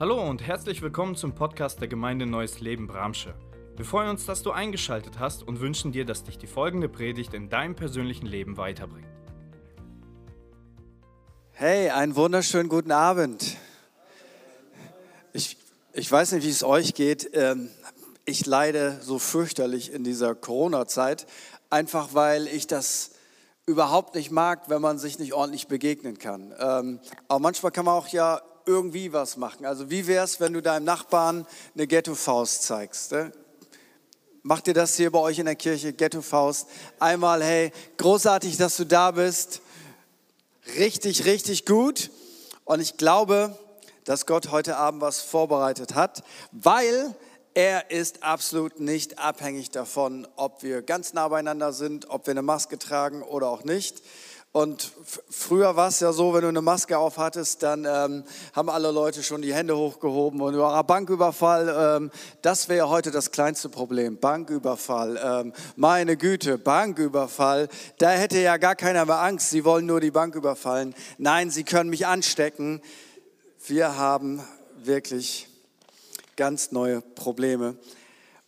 Hallo und herzlich willkommen zum Podcast der Gemeinde Neues Leben Bramsche. Wir freuen uns, dass du eingeschaltet hast und wünschen dir, dass dich die folgende Predigt in deinem persönlichen Leben weiterbringt. Hey, einen wunderschönen guten Abend. Ich, ich weiß nicht, wie es euch geht. Ähm, ich leide so fürchterlich in dieser Corona-Zeit, einfach weil ich das überhaupt nicht mag, wenn man sich nicht ordentlich begegnen kann. Ähm, aber manchmal kann man auch ja irgendwie was machen. Also wie wäre es, wenn du deinem Nachbarn eine Ghetto-Faust zeigst? Ne? Macht ihr das hier bei euch in der Kirche, Ghetto-Faust? Einmal, hey, großartig, dass du da bist. Richtig, richtig gut. Und ich glaube, dass Gott heute Abend was vorbereitet hat, weil er ist absolut nicht abhängig davon, ob wir ganz nah beieinander sind, ob wir eine Maske tragen oder auch nicht. Und früher war es ja so, wenn du eine Maske auf hattest, dann ähm, haben alle Leute schon die Hände hochgehoben und über Banküberfall, ähm, das wäre heute das kleinste Problem. Banküberfall, ähm, meine Güte, Banküberfall, da hätte ja gar keiner mehr Angst, sie wollen nur die Bank überfallen. Nein, sie können mich anstecken. Wir haben wirklich ganz neue Probleme.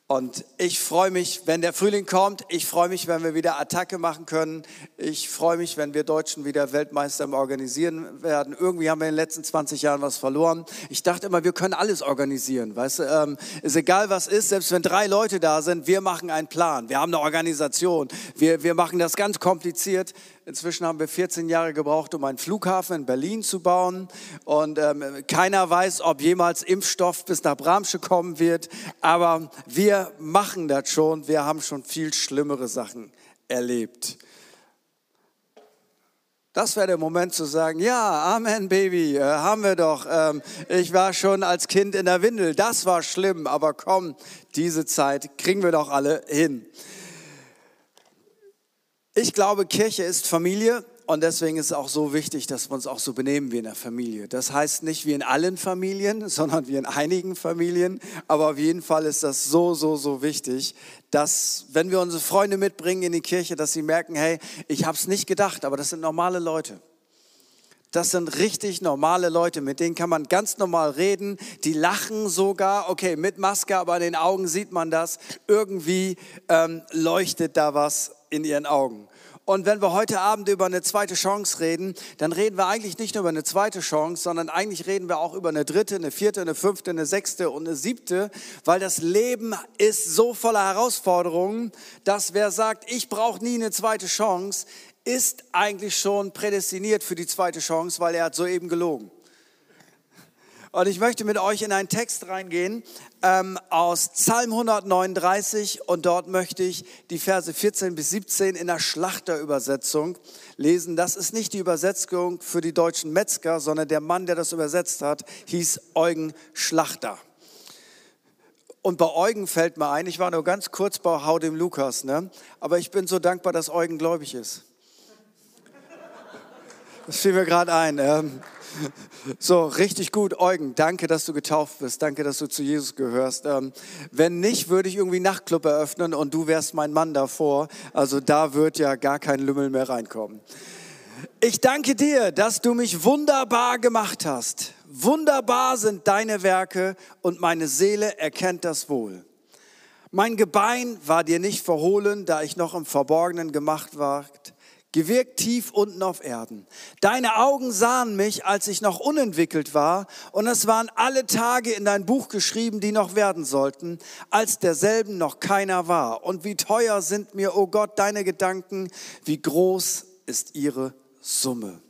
Und ich freue mich, wenn der Frühling kommt. Ich freue mich, wenn wir wieder Attacke machen können. Ich freue mich, wenn wir Deutschen wieder Weltmeister im Organisieren werden. Irgendwie haben wir in den letzten 20 Jahren was verloren. Ich dachte immer, wir können alles organisieren. Weißt du, ähm, ist egal was ist, selbst wenn drei Leute da sind, wir machen einen Plan. Wir haben eine Organisation. Wir, wir machen das ganz kompliziert. Inzwischen haben wir 14 Jahre gebraucht, um einen Flughafen in Berlin zu bauen. Und ähm, keiner weiß, ob jemals Impfstoff bis nach Bramsche kommen wird. Aber wir machen das schon. Wir haben schon viel schlimmere Sachen erlebt. Das wäre der Moment zu sagen, ja, Amen, Baby, äh, haben wir doch. Ähm, ich war schon als Kind in der Windel, das war schlimm, aber komm, diese Zeit kriegen wir doch alle hin. Ich glaube, Kirche ist Familie und deswegen ist es auch so wichtig, dass wir uns auch so benehmen wie in der Familie. Das heißt nicht wie in allen Familien, sondern wie in einigen Familien. Aber auf jeden Fall ist das so, so, so wichtig, dass wenn wir unsere Freunde mitbringen in die Kirche, dass sie merken, hey, ich habe es nicht gedacht, aber das sind normale Leute. Das sind richtig normale Leute, mit denen kann man ganz normal reden. Die lachen sogar, okay, mit Maske, aber in den Augen sieht man das. Irgendwie ähm, leuchtet da was in ihren Augen. Und wenn wir heute Abend über eine zweite Chance reden, dann reden wir eigentlich nicht nur über eine zweite Chance, sondern eigentlich reden wir auch über eine dritte, eine vierte, eine fünfte, eine sechste und eine siebte, weil das Leben ist so voller Herausforderungen, dass wer sagt, ich brauche nie eine zweite Chance, ist eigentlich schon prädestiniert für die zweite Chance, weil er hat soeben gelogen. Und ich möchte mit euch in einen Text reingehen ähm, aus Psalm 139 und dort möchte ich die Verse 14 bis 17 in der Schlachterübersetzung lesen. Das ist nicht die Übersetzung für die deutschen Metzger, sondern der Mann, der das übersetzt hat, hieß Eugen Schlachter. Und bei Eugen fällt mir ein, ich war nur ganz kurz bei Hau dem Lukas, ne? aber ich bin so dankbar, dass Eugen gläubig ist. Das fiel mir gerade ein. Ähm, so, richtig gut, Eugen. Danke, dass du getauft bist. Danke, dass du zu Jesus gehörst. Ähm, wenn nicht, würde ich irgendwie Nachtclub eröffnen und du wärst mein Mann davor. Also da wird ja gar kein Lümmel mehr reinkommen. Ich danke dir, dass du mich wunderbar gemacht hast. Wunderbar sind deine Werke und meine Seele erkennt das wohl. Mein Gebein war dir nicht verhohlen, da ich noch im Verborgenen gemacht war gewirkt tief unten auf Erden. Deine Augen sahen mich, als ich noch unentwickelt war, und es waren alle Tage in dein Buch geschrieben, die noch werden sollten, als derselben noch keiner war. Und wie teuer sind mir, o oh Gott, deine Gedanken, wie groß ist ihre Summe.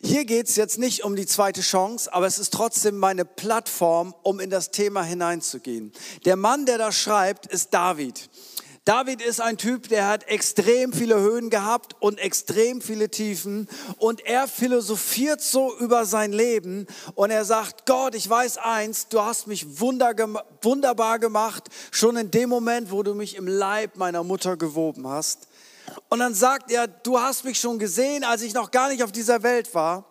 Hier geht es jetzt nicht um die zweite Chance, aber es ist trotzdem meine Plattform, um in das Thema hineinzugehen. Der Mann, der das schreibt, ist David. David ist ein Typ, der hat extrem viele Höhen gehabt und extrem viele Tiefen und er philosophiert so über sein Leben und er sagt, Gott, ich weiß eins, du hast mich wunderbar gemacht, schon in dem Moment, wo du mich im Leib meiner Mutter gewoben hast. Und dann sagt er, du hast mich schon gesehen, als ich noch gar nicht auf dieser Welt war.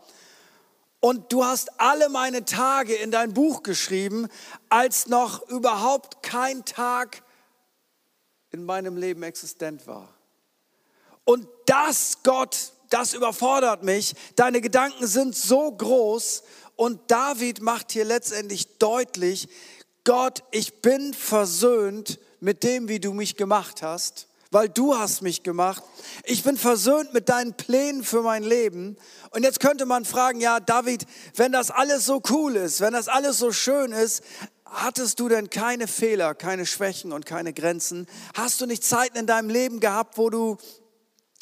Und du hast alle meine Tage in dein Buch geschrieben, als noch überhaupt kein Tag in meinem Leben existent war. Und das, Gott, das überfordert mich. Deine Gedanken sind so groß Und David macht hier letztendlich deutlich, Gott, ich bin versöhnt mit dem, wie du mich gemacht hast, weil du hast mich gemacht. Ich bin versöhnt mit deinen Plänen für mein Leben. Und jetzt könnte man fragen, ja, David, wenn das alles so cool ist, wenn das alles so schön ist, hattest du denn keine Fehler, keine Schwächen und keine Grenzen? Hast du nicht Zeiten in deinem Leben gehabt, wo du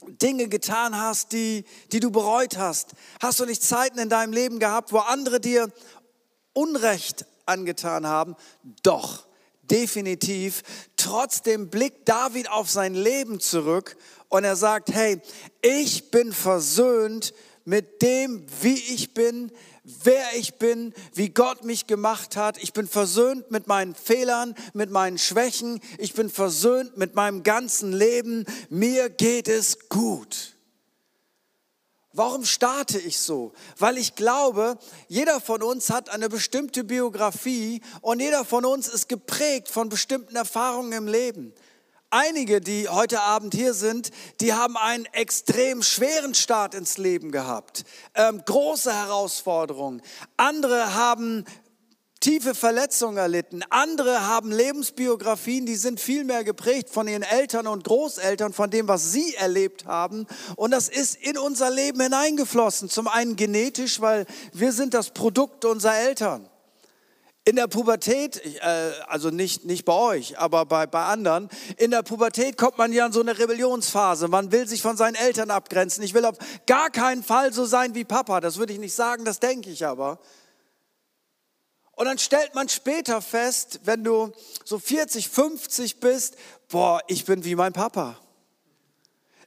Dinge getan hast, die, die du bereut hast? Hast du nicht Zeiten in deinem Leben gehabt, wo andere dir Unrecht angetan haben? Doch, definitiv. Trotzdem blickt David auf sein Leben zurück und er sagt, hey, ich bin versöhnt mit dem, wie ich bin, wer ich bin, wie Gott mich gemacht hat. Ich bin versöhnt mit meinen Fehlern, mit meinen Schwächen. Ich bin versöhnt mit meinem ganzen Leben. Mir geht es gut. Warum starte ich so? Weil ich glaube, jeder von uns hat eine bestimmte Biografie und jeder von uns ist geprägt von bestimmten Erfahrungen im Leben. Einige, die heute Abend hier sind, die haben einen extrem schweren Start ins Leben gehabt, ähm, große Herausforderungen. Andere haben tiefe Verletzungen erlitten. Andere haben Lebensbiografien, die sind viel mehr geprägt von ihren Eltern und Großeltern, von dem, was sie erlebt haben. Und das ist in unser Leben hineingeflossen. Zum einen genetisch, weil wir sind das Produkt unserer Eltern. In der Pubertät, äh, also nicht, nicht bei euch, aber bei, bei anderen, in der Pubertät kommt man ja in so eine Rebellionsphase. Man will sich von seinen Eltern abgrenzen. Ich will auf gar keinen Fall so sein wie Papa. Das würde ich nicht sagen, das denke ich aber. Und dann stellt man später fest, wenn du so 40, 50 bist, boah, ich bin wie mein Papa.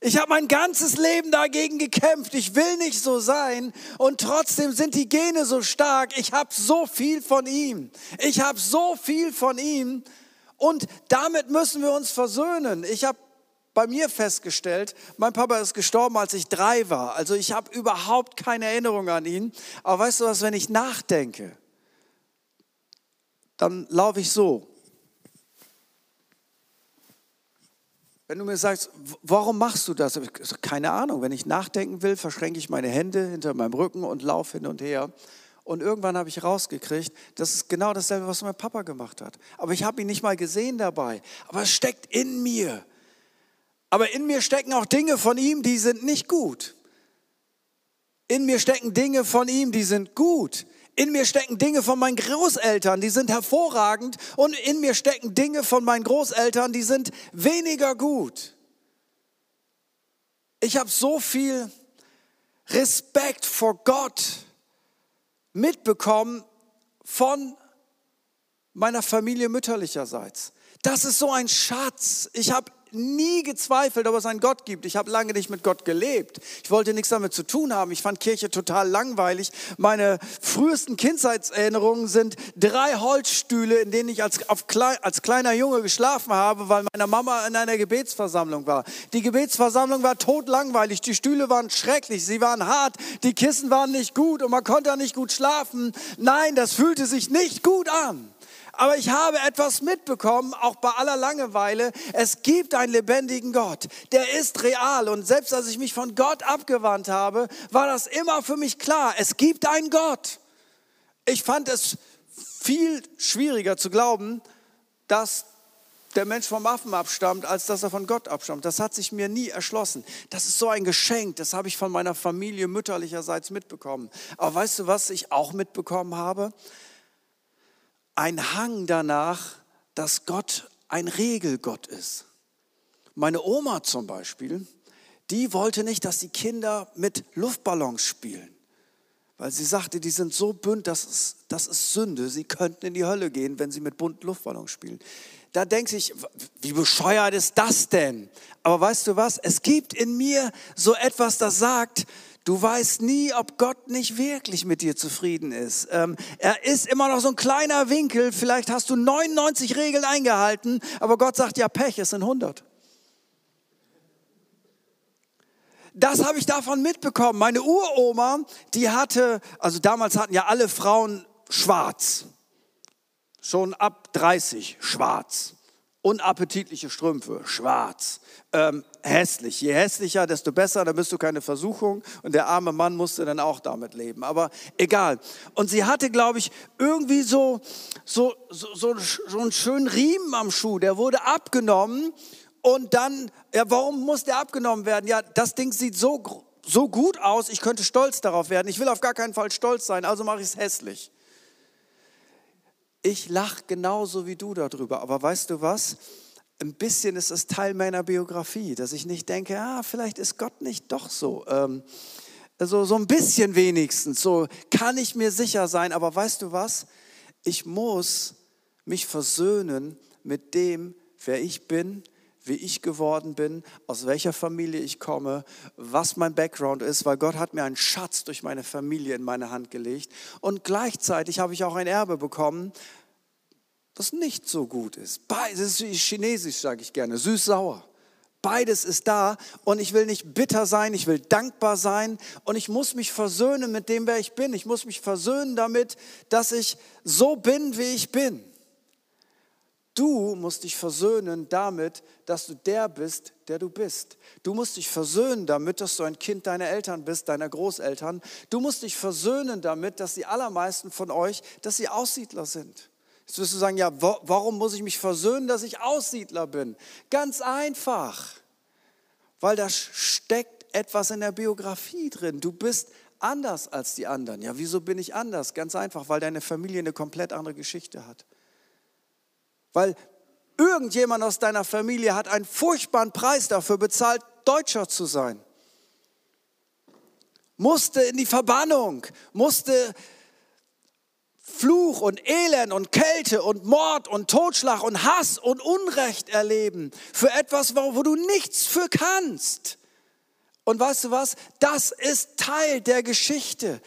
Ich habe mein ganzes Leben dagegen gekämpft. Ich will nicht so sein. Und trotzdem sind die Gene so stark. Ich habe so viel von ihm. Ich habe so viel von ihm. Und damit müssen wir uns versöhnen. Ich habe bei mir festgestellt, mein Papa ist gestorben, als ich drei war. Also ich habe überhaupt keine Erinnerung an ihn. Aber weißt du was, wenn ich nachdenke, dann laufe ich so. Wenn du mir sagst, warum machst du das? Keine Ahnung. Wenn ich nachdenken will, verschränke ich meine Hände hinter meinem Rücken und laufe hin und her. Und irgendwann habe ich rausgekriegt, das ist genau dasselbe, was mein Papa gemacht hat. Aber ich habe ihn nicht mal gesehen dabei. Aber es steckt in mir. Aber in mir stecken auch Dinge von ihm, die sind nicht gut. In mir stecken Dinge von ihm, die sind gut. In mir stecken Dinge von meinen Großeltern, die sind hervorragend. Und in mir stecken Dinge von meinen Großeltern, die sind weniger gut. Ich habe so viel Respekt vor Gott mitbekommen von meiner Familie mütterlicherseits. Das ist so ein Schatz. Ich habe nie gezweifelt, ob es einen Gott gibt. Ich habe lange nicht mit Gott gelebt. Ich wollte nichts damit zu tun haben. Ich fand Kirche total langweilig. Meine frühesten Kindheitserinnerungen sind drei Holzstühle, in denen ich als, klein, als kleiner Junge geschlafen habe, weil meine Mama in einer Gebetsversammlung war. Die Gebetsversammlung war totlangweilig. Die Stühle waren schrecklich. Sie waren hart. Die Kissen waren nicht gut und man konnte nicht gut schlafen. Nein, das fühlte sich nicht gut an. Aber ich habe etwas mitbekommen, auch bei aller Langeweile. Es gibt einen lebendigen Gott, der ist real. Und selbst als ich mich von Gott abgewandt habe, war das immer für mich klar. Es gibt einen Gott. Ich fand es viel schwieriger zu glauben, dass der Mensch vom Affen abstammt, als dass er von Gott abstammt. Das hat sich mir nie erschlossen. Das ist so ein Geschenk, das habe ich von meiner Familie mütterlicherseits mitbekommen. Aber weißt du, was ich auch mitbekommen habe? Ein Hang danach, dass Gott ein Regelgott ist. Meine Oma zum Beispiel, die wollte nicht, dass die Kinder mit Luftballons spielen, weil sie sagte, die sind so bunt, das ist, das ist Sünde. Sie könnten in die Hölle gehen, wenn sie mit bunten Luftballons spielen. Da denke ich, wie bescheuert ist das denn? Aber weißt du was? Es gibt in mir so etwas, das sagt, Du weißt nie, ob Gott nicht wirklich mit dir zufrieden ist. Ähm, er ist immer noch so ein kleiner Winkel. Vielleicht hast du 99 Regeln eingehalten, aber Gott sagt ja, Pech, es sind 100. Das habe ich davon mitbekommen. Meine Uroma, die hatte, also damals hatten ja alle Frauen schwarz. Schon ab 30 schwarz. Unappetitliche Strümpfe, schwarz. Ähm, hässlich. Je hässlicher, desto besser, dann bist du keine Versuchung. Und der arme Mann musste dann auch damit leben. Aber egal. Und sie hatte, glaube ich, irgendwie so, so, so, so, so einen schönen Riemen am Schuh. Der wurde abgenommen. Und dann, ja, warum muss der abgenommen werden? Ja, das Ding sieht so, so gut aus, ich könnte stolz darauf werden. Ich will auf gar keinen Fall stolz sein, also mache ich es hässlich. Ich lache genauso wie du darüber. Aber weißt du was? Ein bisschen ist es Teil meiner Biografie, dass ich nicht denke, ah, vielleicht ist Gott nicht doch so. Ähm, also so ein bisschen wenigstens, so kann ich mir sicher sein. Aber weißt du was? Ich muss mich versöhnen mit dem, wer ich bin, wie ich geworden bin, aus welcher Familie ich komme, was mein Background ist, weil Gott hat mir einen Schatz durch meine Familie in meine Hand gelegt. Und gleichzeitig habe ich auch ein Erbe bekommen, das nicht so gut ist. Beides ist chinesisch, sage ich gerne, süß-sauer. Beides ist da und ich will nicht bitter sein, ich will dankbar sein und ich muss mich versöhnen mit dem, wer ich bin. Ich muss mich versöhnen damit, dass ich so bin, wie ich bin. Du musst dich versöhnen damit, dass du der bist, der du bist. Du musst dich versöhnen damit, dass du ein Kind deiner Eltern bist, deiner Großeltern. Du musst dich versöhnen damit, dass die allermeisten von euch, dass sie Aussiedler sind. Jetzt wirst du sagen, ja, warum muss ich mich versöhnen, dass ich Aussiedler bin? Ganz einfach, weil da steckt etwas in der Biografie drin. Du bist anders als die anderen. Ja, wieso bin ich anders? Ganz einfach, weil deine Familie eine komplett andere Geschichte hat. Weil irgendjemand aus deiner Familie hat einen furchtbaren Preis dafür bezahlt, Deutscher zu sein. Musste in die Verbannung, musste Fluch und Elend und Kälte und Mord und Totschlag und Hass und Unrecht erleben für etwas, wo, du nichts für kannst. Und weißt du was? Das ist Teil der Geschichte.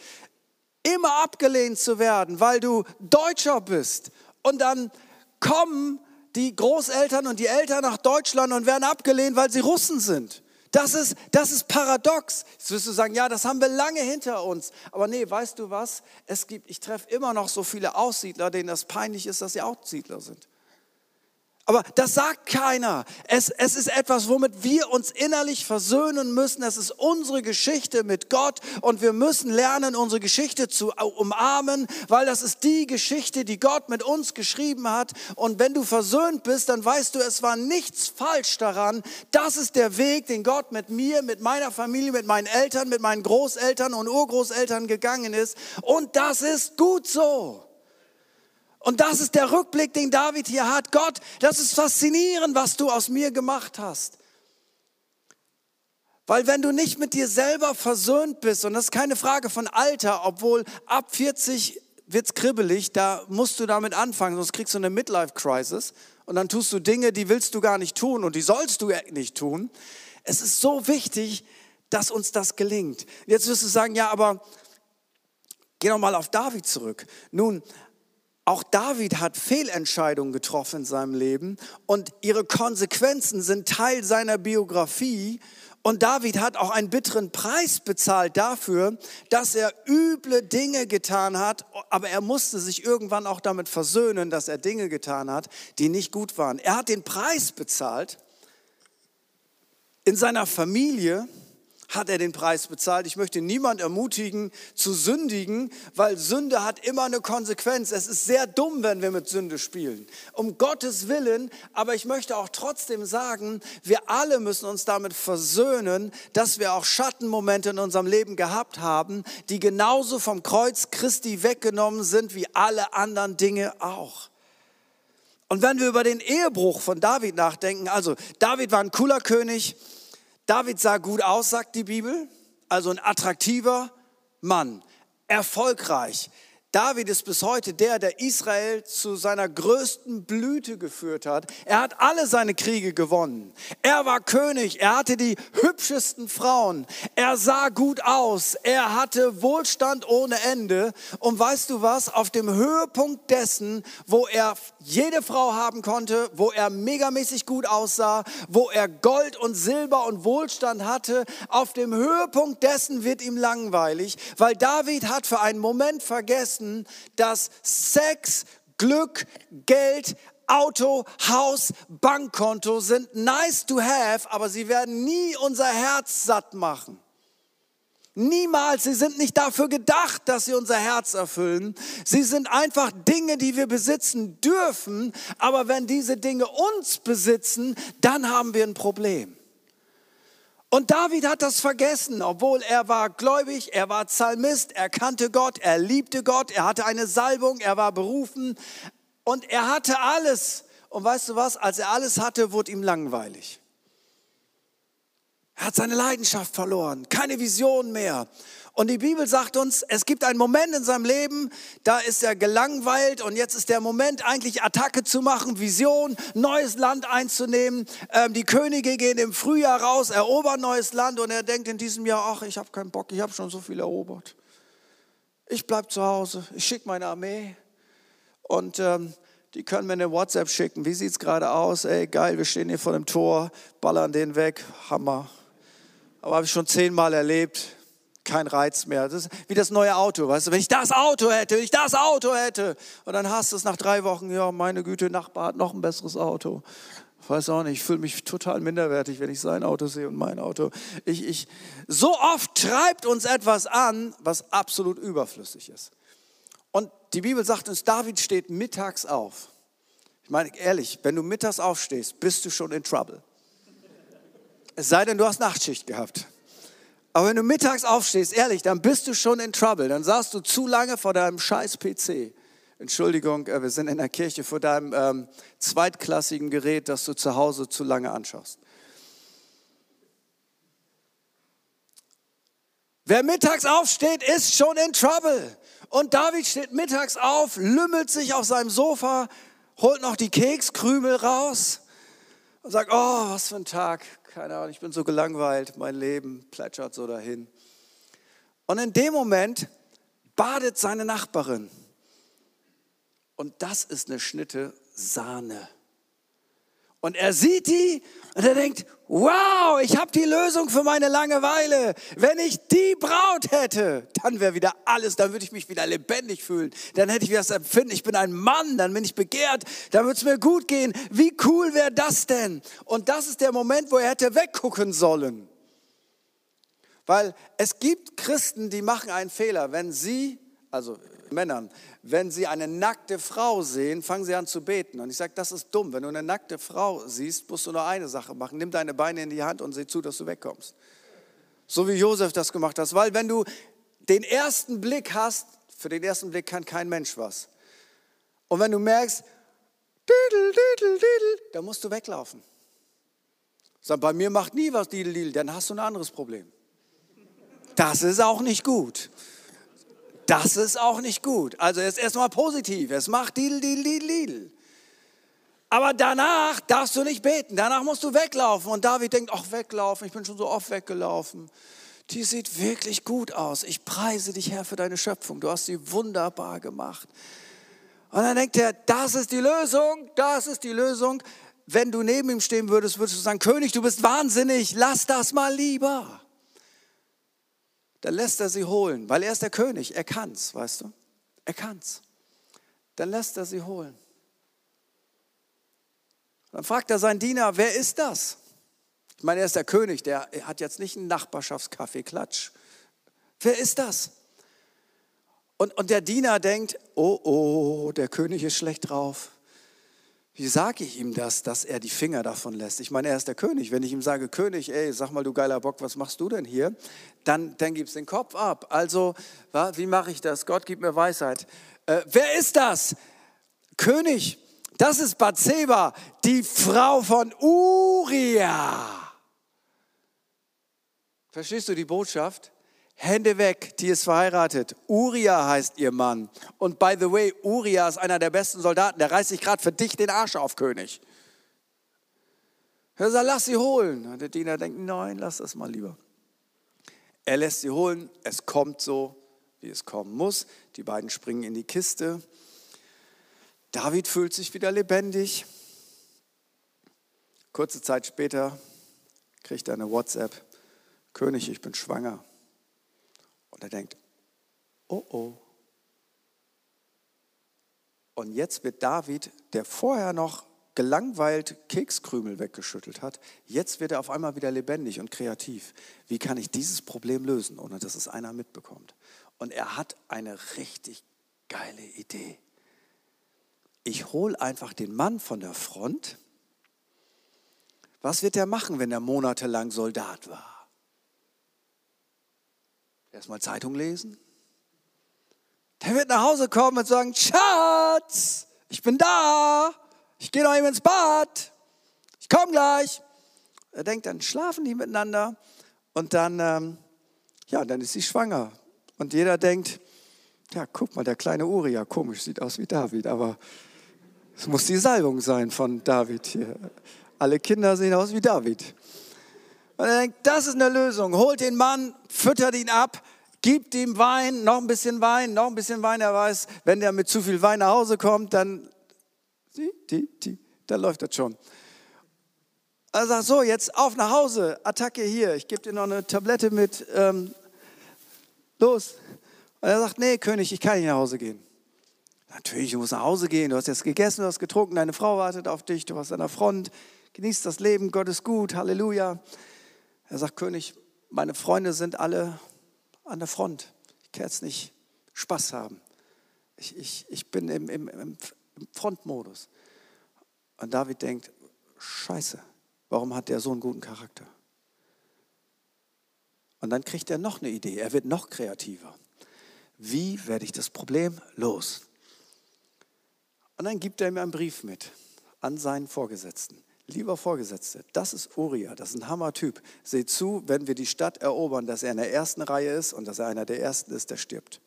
Immer abgelehnt zu werden, weil du Deutscher bist. Und dann kommen die Großeltern und die Eltern nach Deutschland und werden abgelehnt, weil sie Russen sind. Das ist, das ist paradox. Jetzt wirst du sagen, ja, das haben wir lange hinter uns. Aber nee, weißt du was? Es gibt, ich treffe immer noch so viele Aussiedler, denen das peinlich ist, dass sie Aussiedler sind. Aber das sagt keiner. Es, es ist etwas, womit wir uns innerlich versöhnen müssen. Es ist unsere Geschichte mit Gott und wir müssen lernen, unsere Geschichte zu umarmen, weil das ist die Geschichte, die Gott mit uns geschrieben hat. Und wenn du versöhnt bist, dann weißt du, es war nichts falsch daran. Das ist der Weg, den Gott mit mir, mit meiner Familie, mit meinen Eltern, mit meinen Großeltern und Urgroßeltern gegangen ist. Und das ist gut so. Und das ist der Rückblick, den David hier hat. Gott, das ist faszinierend, was du aus mir gemacht hast. Weil wenn du nicht mit dir selber versöhnt bist, und das ist keine Frage von Alter, obwohl ab 40 wird's kribbelig, da musst du damit anfangen, sonst kriegst du eine Midlife-Crisis und dann tust du Dinge, die willst du gar nicht tun und die sollst du nicht tun. Es ist so wichtig, dass uns das gelingt. Jetzt wirst du sagen, ja, aber geh noch mal auf David zurück. Nun, auch David hat Fehlentscheidungen getroffen in seinem Leben und ihre Konsequenzen sind Teil seiner Biografie. Und David hat auch einen bitteren Preis bezahlt dafür, dass er üble Dinge getan hat, aber er musste sich irgendwann auch damit versöhnen, dass er Dinge getan hat, die nicht gut waren. Er hat den Preis bezahlt in seiner Familie, hat er den Preis bezahlt. Ich möchte niemand ermutigen zu sündigen, weil Sünde hat immer eine Konsequenz. Es ist sehr dumm, wenn wir mit Sünde spielen. Um Gottes Willen, aber ich möchte auch trotzdem sagen, wir alle müssen uns damit versöhnen, dass wir auch Schattenmomente in unserem Leben gehabt haben, die genauso vom Kreuz Christi weggenommen sind wie alle anderen Dinge auch. Und wenn wir über den Ehebruch von David nachdenken, also David war ein cooler König, David sah gut aus, sagt die Bibel, also ein attraktiver Mann, erfolgreich, David ist bis heute der, der Israel zu seiner größten Blüte geführt hat. Er hat alle seine Kriege gewonnen. Er war König, er hatte die hübschesten Frauen, er sah gut aus, er hatte Wohlstand ohne Ende. Und weißt du was, auf dem Höhepunkt dessen, wo er jede Frau haben konnte, wo er megamäßig gut aussah, wo er Gold und Silber und Wohlstand hatte, auf dem Höhepunkt dessen wird ihm langweilig, weil David hat für einen Moment vergessen, wissen, dass Sex, Glück, Geld Auto, Haus, Bankkonto sind nice to have, aber sie werden nie unser Herz satt machen. Niemals, sie sind nicht dafür gedacht, dass sie unser Herz erfüllen. Sie sind einfach Dinge, die wir besitzen dürfen, aber wenn diese Dinge uns besitzen, dann haben wir ein Problem. Und David hat das vergessen, obwohl er war gläubig, er war Psalmist, er kannte Gott, er liebte Gott, er hatte eine Salbung, er war berufen und er hatte alles. Und weißt du was, als er alles hatte, wurde ihm langweilig. Er hat seine Leidenschaft verloren, keine Vision mehr. Und die Bibel sagt uns, es gibt einen Moment in seinem Leben, da ist er gelangweilt und jetzt ist der Moment, eigentlich Attacke zu machen, Vision, neues Land einzunehmen. Ähm, die Könige gehen im Frühjahr raus, erobern neues Land und er denkt in diesem Jahr, ach, ich habe keinen Bock, ich habe schon so viel erobert. Ich bleibe zu Hause, ich schicke meine Armee und ähm, die können mir eine WhatsApp schicken. Wie sieht es gerade aus? Ey, geil, wir stehen hier vor dem Tor, ballern den weg, Hammer. Aber habe ich schon zehnmal erlebt kein Reiz mehr. Das ist wie das neue Auto, weißt du, wenn ich das Auto hätte, wenn ich das Auto hätte. Und dann hast du es nach drei Wochen, ja, meine Güte, Nachbar hat noch ein besseres Auto. Weiß auch nicht, ich fühle mich total minderwertig, wenn ich sein Auto sehe und mein Auto. Ich, ich, so oft treibt uns etwas an, was absolut überflüssig ist. Und die Bibel sagt uns, David steht mittags auf. Ich meine, ehrlich, wenn du mittags aufstehst, bist du schon in Trouble. Es sei denn, du hast Nachtschicht gehabt. Aber wenn du mittags aufstehst, ehrlich, dann bist du schon in Trouble. Dann saßt du zu lange vor deinem scheiß PC. Entschuldigung, äh, wir sind in der Kirche vor deinem ähm, zweitklassigen Gerät, das du zu Hause zu lange anschaust. Wer mittags aufsteht, ist schon in Trouble. Und David steht mittags auf, lümmelt sich auf seinem Sofa, holt noch die Kekskrümel raus und sagt, oh, was für ein Tag, keine Ahnung, ich bin so gelangweilt, mein Leben plätschert so dahin. Und in dem Moment badet seine Nachbarin. Und das ist eine Schnitte Sahne. Und er sieht die und er denkt, wow, ich habe die Lösung für meine Langeweile. Wenn ich die Braut hätte, dann wäre wieder alles, dann würde ich mich wieder lebendig fühlen. Dann hätte ich wieder das Empfinden, ich bin ein Mann, dann bin ich begehrt, dann würde es mir gut gehen. Wie cool wäre das denn? Und das ist der Moment, wo er hätte weggucken sollen. Weil es gibt Christen, die machen einen Fehler, wenn sie, also Männern, wenn sie eine nackte Frau sehen, fangen sie an zu beten. Und ich sage, das ist dumm. Wenn du eine nackte Frau siehst, musst du nur eine Sache machen. Nimm deine Beine in die Hand und sieh zu, dass du wegkommst. So wie Josef das gemacht hat. Weil wenn du den ersten Blick hast, für den ersten Blick kann kein Mensch was. Und wenn du merkst, didel, didel, didel, dann musst du weglaufen. Sag, bei mir macht nie was didel, didel, dann hast du ein anderes Problem. Das ist auch nicht gut. Das ist auch nicht gut. Also jetzt erstmal positiv. Es macht Didel, Didel, Didel, Didel. Aber danach darfst du nicht beten. Danach musst du weglaufen. Und David denkt, ach, weglaufen. Ich bin schon so oft weggelaufen. Die sieht wirklich gut aus. Ich preise dich, Herr, für deine Schöpfung. Du hast sie wunderbar gemacht. Und dann denkt er, das ist die Lösung. Das ist die Lösung. Wenn du neben ihm stehen würdest, würdest du sagen, König, du bist wahnsinnig. Lass das mal lieber dann lässt er sie holen, weil er ist der König, er kann's, weißt du? Er kann's. Dann lässt er sie holen. Dann fragt er seinen Diener, wer ist das? Ich meine, er ist der König, der hat jetzt nicht einen Nachbarschaftskaffee, Klatsch. Wer ist das? Und, und der Diener denkt, oh, oh, der König ist schlecht drauf. Wie sage ich ihm das, dass er die Finger davon lässt? Ich meine, er ist der König. Wenn ich ihm sage, König, ey, sag mal, du geiler Bock, was machst du denn hier? Dann, dann gibst den Kopf ab. Also, wie mache ich das? Gott gibt mir Weisheit. Äh, wer ist das? König, das ist Bathseba, die Frau von Uria. Verstehst du die Botschaft? Hände weg, die ist verheiratet. Uria heißt ihr Mann. Und by the way, Uria ist einer der besten Soldaten. Der reißt sich gerade für dich den Arsch auf, König. Er sagt, lass sie holen. Und der Diener denkt, nein, lass das mal lieber. Er lässt sie holen. Es kommt so, wie es kommen muss. Die beiden springen in die Kiste. David fühlt sich wieder lebendig. Kurze Zeit später kriegt er eine WhatsApp. König, ich bin schwanger. Und er denkt, oh oh, Und jetzt wird David, der vorher noch gelangweilt Kekskrümel weggeschüttelt hat, jetzt wird er auf einmal wieder lebendig und kreativ. Wie kann ich dieses Problem lösen, ohne dass es einer mitbekommt? Und er hat eine richtig geile Idee. Ich hole einfach den Mann von der Front. Was wird er machen, wenn er monatelang Soldat war? Erstmal Zeitung lesen, der wird nach Hause kommen und sagen, Schatz, ich bin da, ich gehe noch eben ins Bad, ich komme gleich. Er denkt, dann schlafen die miteinander und dann, ähm, ja, dann ist sie schwanger. Und jeder denkt, ja, guck mal, der kleine Uriah, komisch, sieht aus wie David, aber es muss die Salbung sein von David hier. Alle Kinder sehen aus wie David. Und er denkt, das ist eine Lösung. Holt den Mann, füttert ihn ab, gibt ihm Wein, noch ein bisschen Wein, noch ein bisschen Wein. Er weiß, wenn der mit zu viel Wein nach Hause kommt, dann, dann läuft das schon. Er sagt so, jetzt auf nach Hause, Attacke hier, ich gebe dir noch eine Tablette mit, ähm, los. Und er sagt, nee, König, ich kann nicht nach Hause gehen. Natürlich, du musst nach Hause gehen, du hast jetzt gegessen, du hast getrunken, deine Frau wartet auf dich, du warst an der Front, genießt das Leben, Gott ist gut, Halleluja. Er sagt, König, meine Freunde sind alle an der Front. Ich kann jetzt nicht Spaß haben. Ich, ich, ich bin im, im, im Frontmodus. Und David denkt, scheiße, warum hat der so einen guten Charakter? Und dann kriegt er noch eine Idee, er wird noch kreativer. Wie werde ich das Problem los? Und dann gibt er mir einen Brief mit an seinen Vorgesetzten. Lieber Vorgesetzte, das ist Uriah, das ist ein Hammertyp. Seht zu, wenn wir die Stadt erobern, dass er in der ersten Reihe ist und dass er einer der Ersten ist, der stirbt.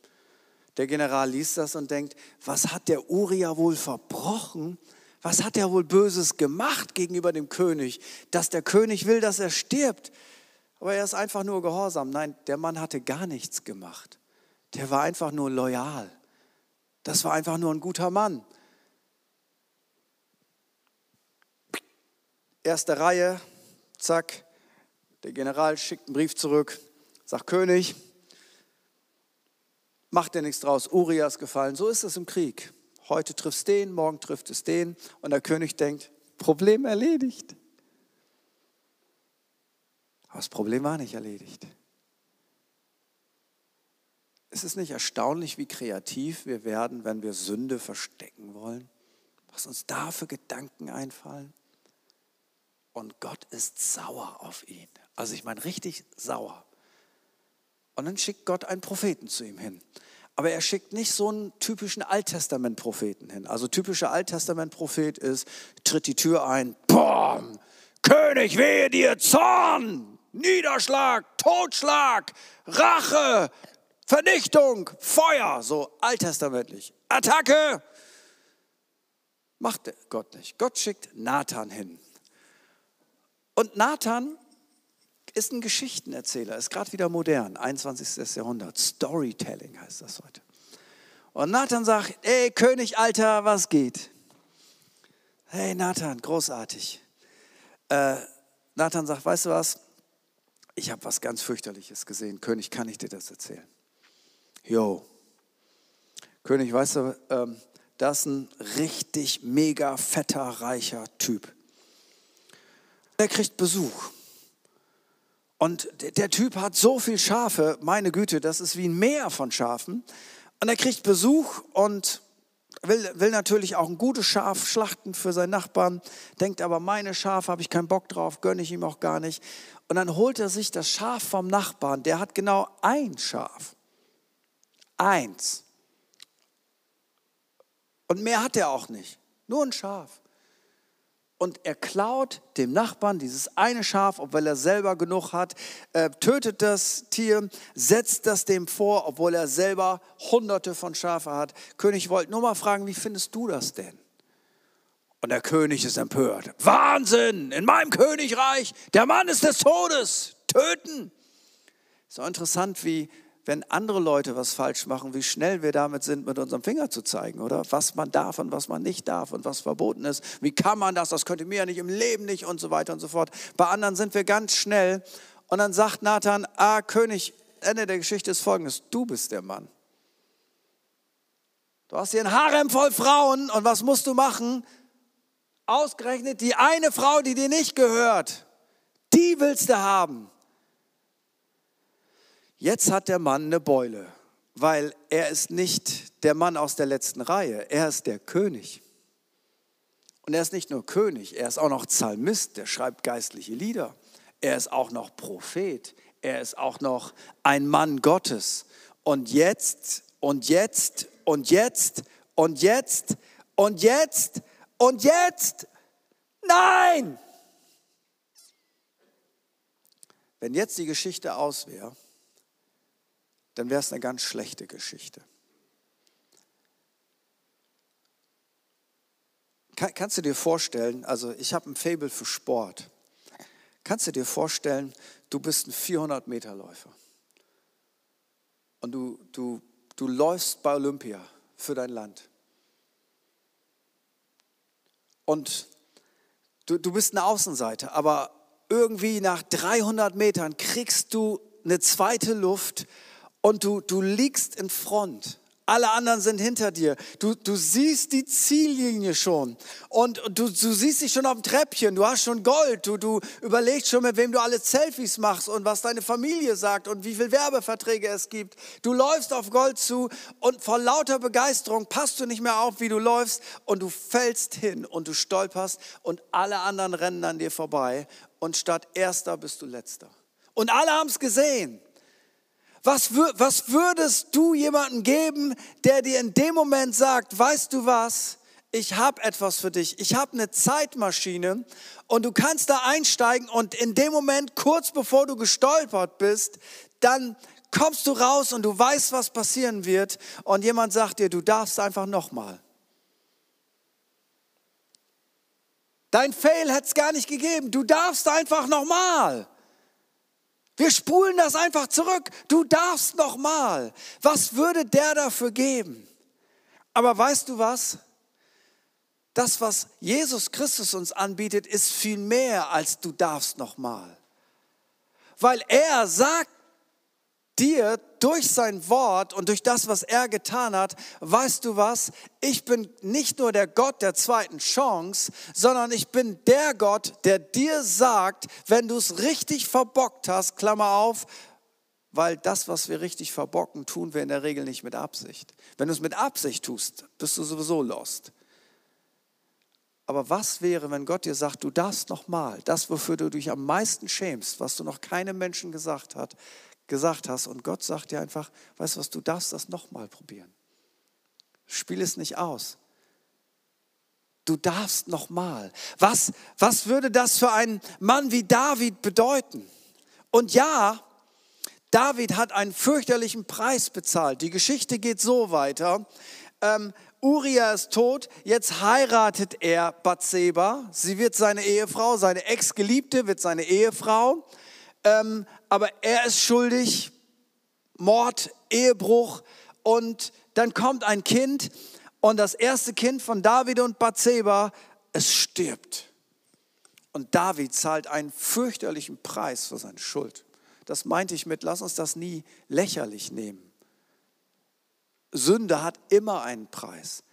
Der General liest das und denkt, was hat der Uriah wohl verbrochen? Was hat er wohl Böses gemacht gegenüber dem König, dass der König will, dass er stirbt? Aber er ist einfach nur gehorsam. Nein, der Mann hatte gar nichts gemacht. Der war einfach nur loyal. Das war einfach nur ein guter Mann. Erste Reihe, zack, der General schickt einen Brief zurück, sagt König, macht dir nichts draus, Urias gefallen. So ist es im Krieg. Heute trifft es den, morgen trifft es den und der König denkt, Problem erledigt. Aber das Problem war nicht erledigt. Ist es nicht erstaunlich, wie kreativ wir werden, wenn wir Sünde verstecken wollen? Was uns da für Gedanken einfallen? Und Gott ist sauer auf ihn. Also ich meine richtig sauer. Und dann schickt Gott einen Propheten zu ihm hin. Aber er schickt nicht so einen typischen Alttestament-Propheten hin. Also typischer Alttestament-Prophet ist, tritt die Tür ein, boom, König, wehe dir, Zorn, Niederschlag, Totschlag, Rache, Vernichtung, Feuer, so alttestamentlich. Attacke! Macht Gott nicht. Gott schickt Nathan hin. Und Nathan ist ein Geschichtenerzähler, ist gerade wieder modern, 21. Jahrhundert. Storytelling heißt das heute. Und Nathan sagt, ey König Alter, was geht? Hey Nathan, großartig. Äh, Nathan sagt, weißt du was? Ich habe was ganz fürchterliches gesehen. König, kann ich dir das erzählen? Jo. König, weißt du, ähm, das ist ein richtig mega fetter, reicher Typ der kriegt Besuch. Und der Typ hat so viel Schafe, meine Güte, das ist wie ein Meer von Schafen. Und er kriegt Besuch und will, will natürlich auch ein gutes Schaf schlachten für seinen Nachbarn, denkt aber, meine Schafe habe ich keinen Bock drauf, gönne ich ihm auch gar nicht. Und dann holt er sich das Schaf vom Nachbarn, der hat genau ein Schaf. Eins. Und mehr hat er auch nicht, nur ein Schaf und er klaut dem Nachbarn dieses eine Schaf, obwohl er selber genug hat, äh, tötet das Tier, setzt das dem vor, obwohl er selber hunderte von Schafe hat. König wollte nur mal fragen, wie findest du das denn? Und der König ist empört. Wahnsinn! In meinem Königreich, der Mann ist des Todes. Töten! So interessant, wie wenn andere Leute was falsch machen, wie schnell wir damit sind, mit unserem Finger zu zeigen, oder? Was man darf und was man nicht darf und was verboten ist. Wie kann man das? Das könnte mir ja nicht im Leben nicht und so weiter und so fort. Bei anderen sind wir ganz schnell. Und dann sagt Nathan, ah, König, Ende der Geschichte ist folgendes, du bist der Mann. Du hast hier ein Harem voll Frauen und was musst du machen? Ausgerechnet die eine Frau, die dir nicht gehört, die willst du haben. Jetzt hat der Mann eine Beule, weil er ist nicht der Mann aus der letzten Reihe, er ist der König. Und er ist nicht nur König, er ist auch noch Psalmist, der schreibt geistliche Lieder. Er ist auch noch Prophet, er ist auch noch ein Mann Gottes. Und jetzt, und jetzt, und jetzt, und jetzt, und jetzt, und jetzt, nein! Wenn jetzt die Geschichte aus wäre, dann wäre es eine ganz schlechte Geschichte. Kann, kannst du dir vorstellen, also ich habe ein Fable für Sport. Kannst du dir vorstellen, du bist ein 400 Meter Läufer und du, du, du läufst bei Olympia für dein Land. Und du, du bist eine Außenseite, aber irgendwie nach 300 Metern kriegst du eine zweite Luft und du, du liegst in Front. Alle anderen sind hinter dir. Du, du siehst die Ziellinie schon. Und du, du siehst dich schon auf dem Treppchen. Du hast schon Gold. Du, du überlegst schon, mit wem du alle Selfies machst und was deine Familie sagt und wie viele Werbeverträge es gibt. Du läufst auf Gold zu und vor lauter Begeisterung passt du nicht mehr auf, wie du läufst und du fällst hin und du stolperst und alle anderen rennen an dir vorbei. Und statt Erster bist du Letzter. Und alle haben es gesehen. Was, was würdest du jemandem geben, der dir in dem Moment sagt, weißt du was, ich habe etwas für dich, ich habe eine Zeitmaschine und du kannst da einsteigen und in dem Moment, kurz bevor du gestolpert bist, dann kommst du raus und du weißt, was passieren wird und jemand sagt dir, du darfst einfach nochmal. Dein Fail hätte es gar nicht gegeben, du darfst einfach nochmal. Wir spulen das einfach zurück. Du darfst noch mal. Was würde der dafür geben? Aber weißt du was? Das, was Jesus Christus uns anbietet, ist viel mehr als du darfst noch mal. Weil er sagt dir durch sein Wort und durch das, was er getan hat, weißt du was? Ich bin nicht nur der Gott der zweiten Chance, sondern ich bin der Gott, der dir sagt, wenn du es richtig verbockt hast, Klammer auf, weil das, was wir richtig verbocken, tun wir in der Regel nicht mit Absicht. Wenn du es mit Absicht tust, bist du sowieso lost. Aber was wäre, wenn Gott dir sagt, du darfst noch mal, das, wofür du dich am meisten schämst, was du noch keinem Menschen gesagt hast, gesagt hast. Und Gott sagt dir einfach, weißt du was, du darfst das nochmal probieren. Spiel es nicht aus. Du darfst nochmal. Was, was würde das für einen Mann wie David bedeuten? Und ja, David hat einen fürchterlichen Preis bezahlt. Die Geschichte geht so weiter. Ähm, Uriah ist tot, jetzt heiratet er Bathseba. Sie wird seine Ehefrau, seine Ex-Geliebte wird seine Ehefrau ähm, aber er ist schuldig, Mord, Ehebruch und dann kommt ein Kind und das erste Kind von David und Bathseba, es stirbt. Und David zahlt einen fürchterlichen Preis für seine Schuld. Das meinte ich mit, lass uns das nie lächerlich nehmen. Sünde hat immer einen Preis.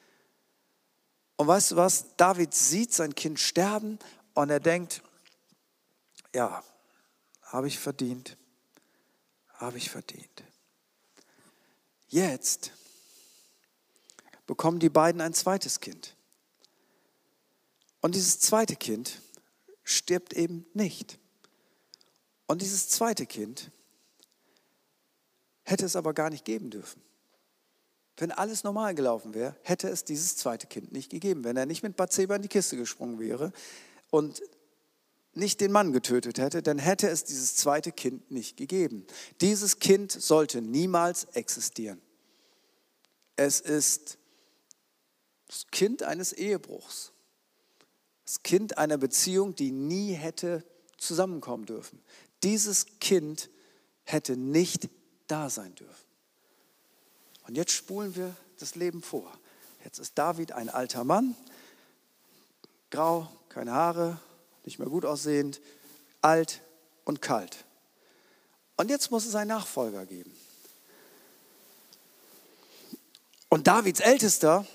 Und weißt du was? David sieht sein Kind sterben und er denkt, ja, habe ich verdient. Habe ich verdient. Jetzt bekommen die beiden ein zweites Kind. Und dieses zweite Kind stirbt eben nicht. Und dieses zweite Kind hätte es aber gar nicht geben dürfen. Wenn alles normal gelaufen wäre, hätte es dieses zweite Kind nicht gegeben. Wenn er nicht mit Bathseba in die Kiste gesprungen wäre und nicht den Mann getötet hätte, dann hätte es dieses zweite Kind nicht gegeben. Dieses Kind sollte niemals existieren. Es ist das Kind eines Ehebruchs. Das Kind einer Beziehung, die nie hätte zusammenkommen dürfen. Dieses Kind hätte nicht da sein dürfen. Und jetzt spulen wir das Leben vor. Jetzt ist David ein alter Mann, grau, keine Haare, nicht mehr gut aussehend, alt und kalt. Und jetzt muss es einen Nachfolger geben. Und Davids Ältester,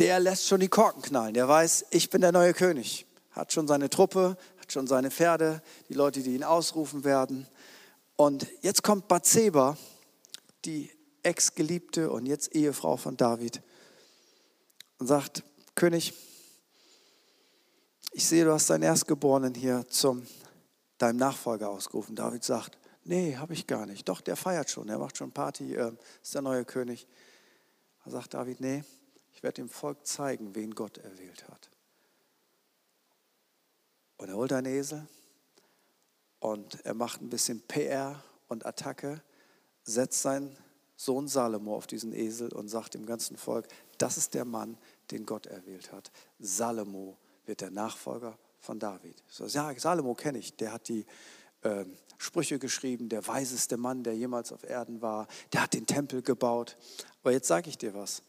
der lässt schon die Korken knallen. Der weiß, ich bin der neue König. Hat schon seine Truppe, hat schon seine Pferde, die Leute, die ihn ausrufen werden. Und jetzt kommt Bathseba, die Ex-Geliebte und jetzt Ehefrau von David, und sagt, König, ich sehe, du hast deinen Erstgeborenen hier zum deinem Nachfolger ausgerufen. David sagt, nee, habe ich gar nicht. Doch, der feiert schon, er macht schon Party, äh, ist der neue König. Da sagt David, nee, ich werde dem Volk zeigen, wen Gott erwählt hat. Und er holt einen Esel und er macht ein bisschen PR und Attacke, setzt seinen Sohn Salomo auf diesen Esel und sagt dem ganzen Volk, das ist der Mann, den Gott erwählt hat. Salomo wird der Nachfolger von David. So, ja, Salomo kenne ich, der hat die äh, Sprüche geschrieben, der weiseste Mann, der jemals auf Erden war, der hat den Tempel gebaut. Aber jetzt sage ich dir was,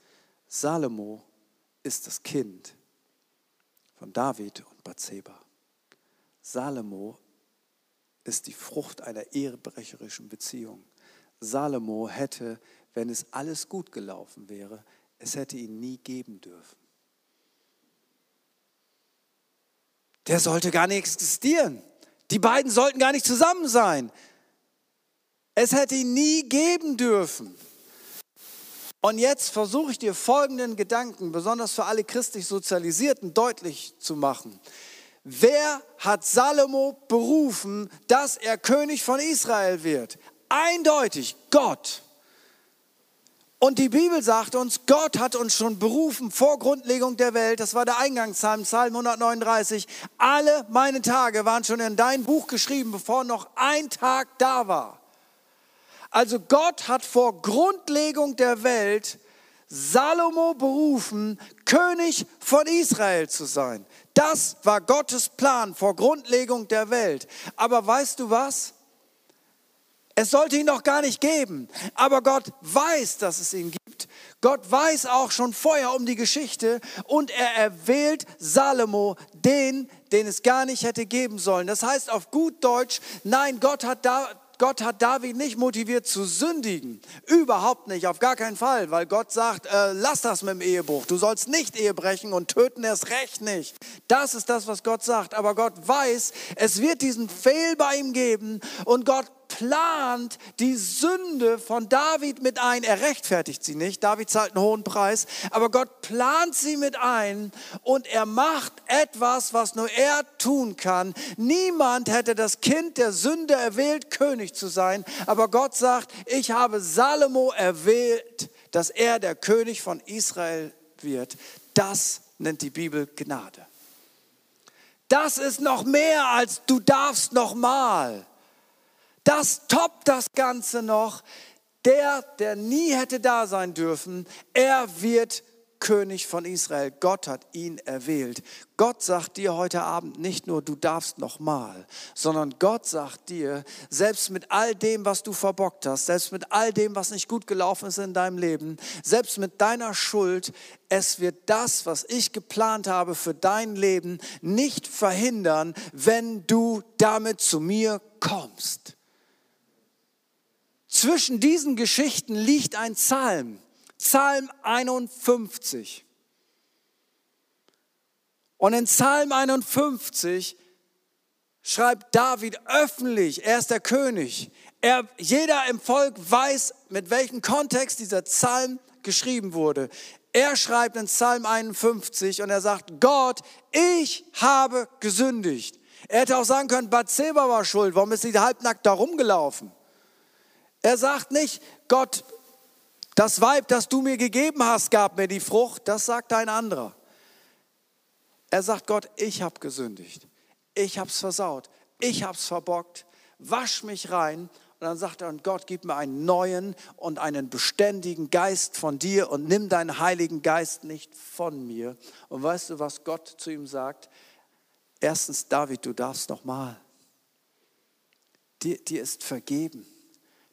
Salomo ist das Kind von David und Bathseba. Salomo ist die Frucht einer ehebrecherischen Beziehung. Salomo hätte, wenn es alles gut gelaufen wäre, es hätte ihn nie geben dürfen. Der sollte gar nicht existieren. Die beiden sollten gar nicht zusammen sein. Es hätte ihn nie geben dürfen. Und jetzt versuche ich dir folgenden Gedanken, besonders für alle christlich Sozialisierten, deutlich zu machen. Wer hat Salomo berufen, dass er König von Israel wird? Eindeutig Gott. Und die Bibel sagt uns, Gott hat uns schon berufen vor Grundlegung der Welt. Das war der Eingangssalm, Psalm 139. Alle meine Tage waren schon in dein Buch geschrieben, bevor noch ein Tag da war. Also Gott hat vor Grundlegung der Welt Salomo berufen, König von Israel zu sein. Das war Gottes Plan vor Grundlegung der Welt. Aber weißt du was? Es sollte ihn noch gar nicht geben, aber Gott weiß, dass es ihn gibt. Gott weiß auch schon vorher um die Geschichte und er erwählt Salomo, den, den es gar nicht hätte geben sollen. Das heißt auf gut Deutsch, nein, Gott hat da, Gott hat David nicht motiviert zu sündigen. Überhaupt nicht, auf gar keinen Fall, weil Gott sagt, äh, lass das mit dem Ehebruch. Du sollst nicht Ehe brechen und töten erst recht nicht. Das ist das, was Gott sagt. Aber Gott weiß, es wird diesen Fehl bei ihm geben und Gott plant die Sünde von David mit ein. Er rechtfertigt sie nicht. David zahlt einen hohen Preis. Aber Gott plant sie mit ein und er macht etwas, was nur er tun kann. Niemand hätte das Kind der Sünde erwählt, König zu sein. Aber Gott sagt, ich habe Salomo erwählt, dass er der König von Israel wird. Das nennt die Bibel Gnade. Das ist noch mehr als du darfst noch mal. Das toppt das Ganze noch. Der, der nie hätte da sein dürfen, er wird König von Israel. Gott hat ihn erwählt. Gott sagt dir heute Abend nicht nur, du darfst noch mal, sondern Gott sagt dir, selbst mit all dem, was du verbockt hast, selbst mit all dem, was nicht gut gelaufen ist in deinem Leben, selbst mit deiner Schuld, es wird das, was ich geplant habe für dein Leben, nicht verhindern, wenn du damit zu mir kommst. Zwischen diesen Geschichten liegt ein Psalm, Psalm 51. Und in Psalm 51 schreibt David öffentlich, er ist der König. Er, jeder im Volk weiß, mit welchem Kontext dieser Psalm geschrieben wurde. Er schreibt in Psalm 51 und er sagt, Gott, ich habe gesündigt. Er hätte auch sagen können, Bathseba war schuld, warum ist sie halbnackt da rumgelaufen? Er sagt nicht, Gott, das Weib, das du mir gegeben hast, gab mir die Frucht, das sagt ein anderer. Er sagt Gott, ich habe gesündigt, ich habe es versaut, ich habe es verbockt, wasch mich rein. Und dann sagt er, und Gott, gib mir einen neuen und einen beständigen Geist von dir und nimm deinen Heiligen Geist nicht von mir. Und weißt du, was Gott zu ihm sagt? Erstens, David, du darfst nochmal. Dir, dir ist vergeben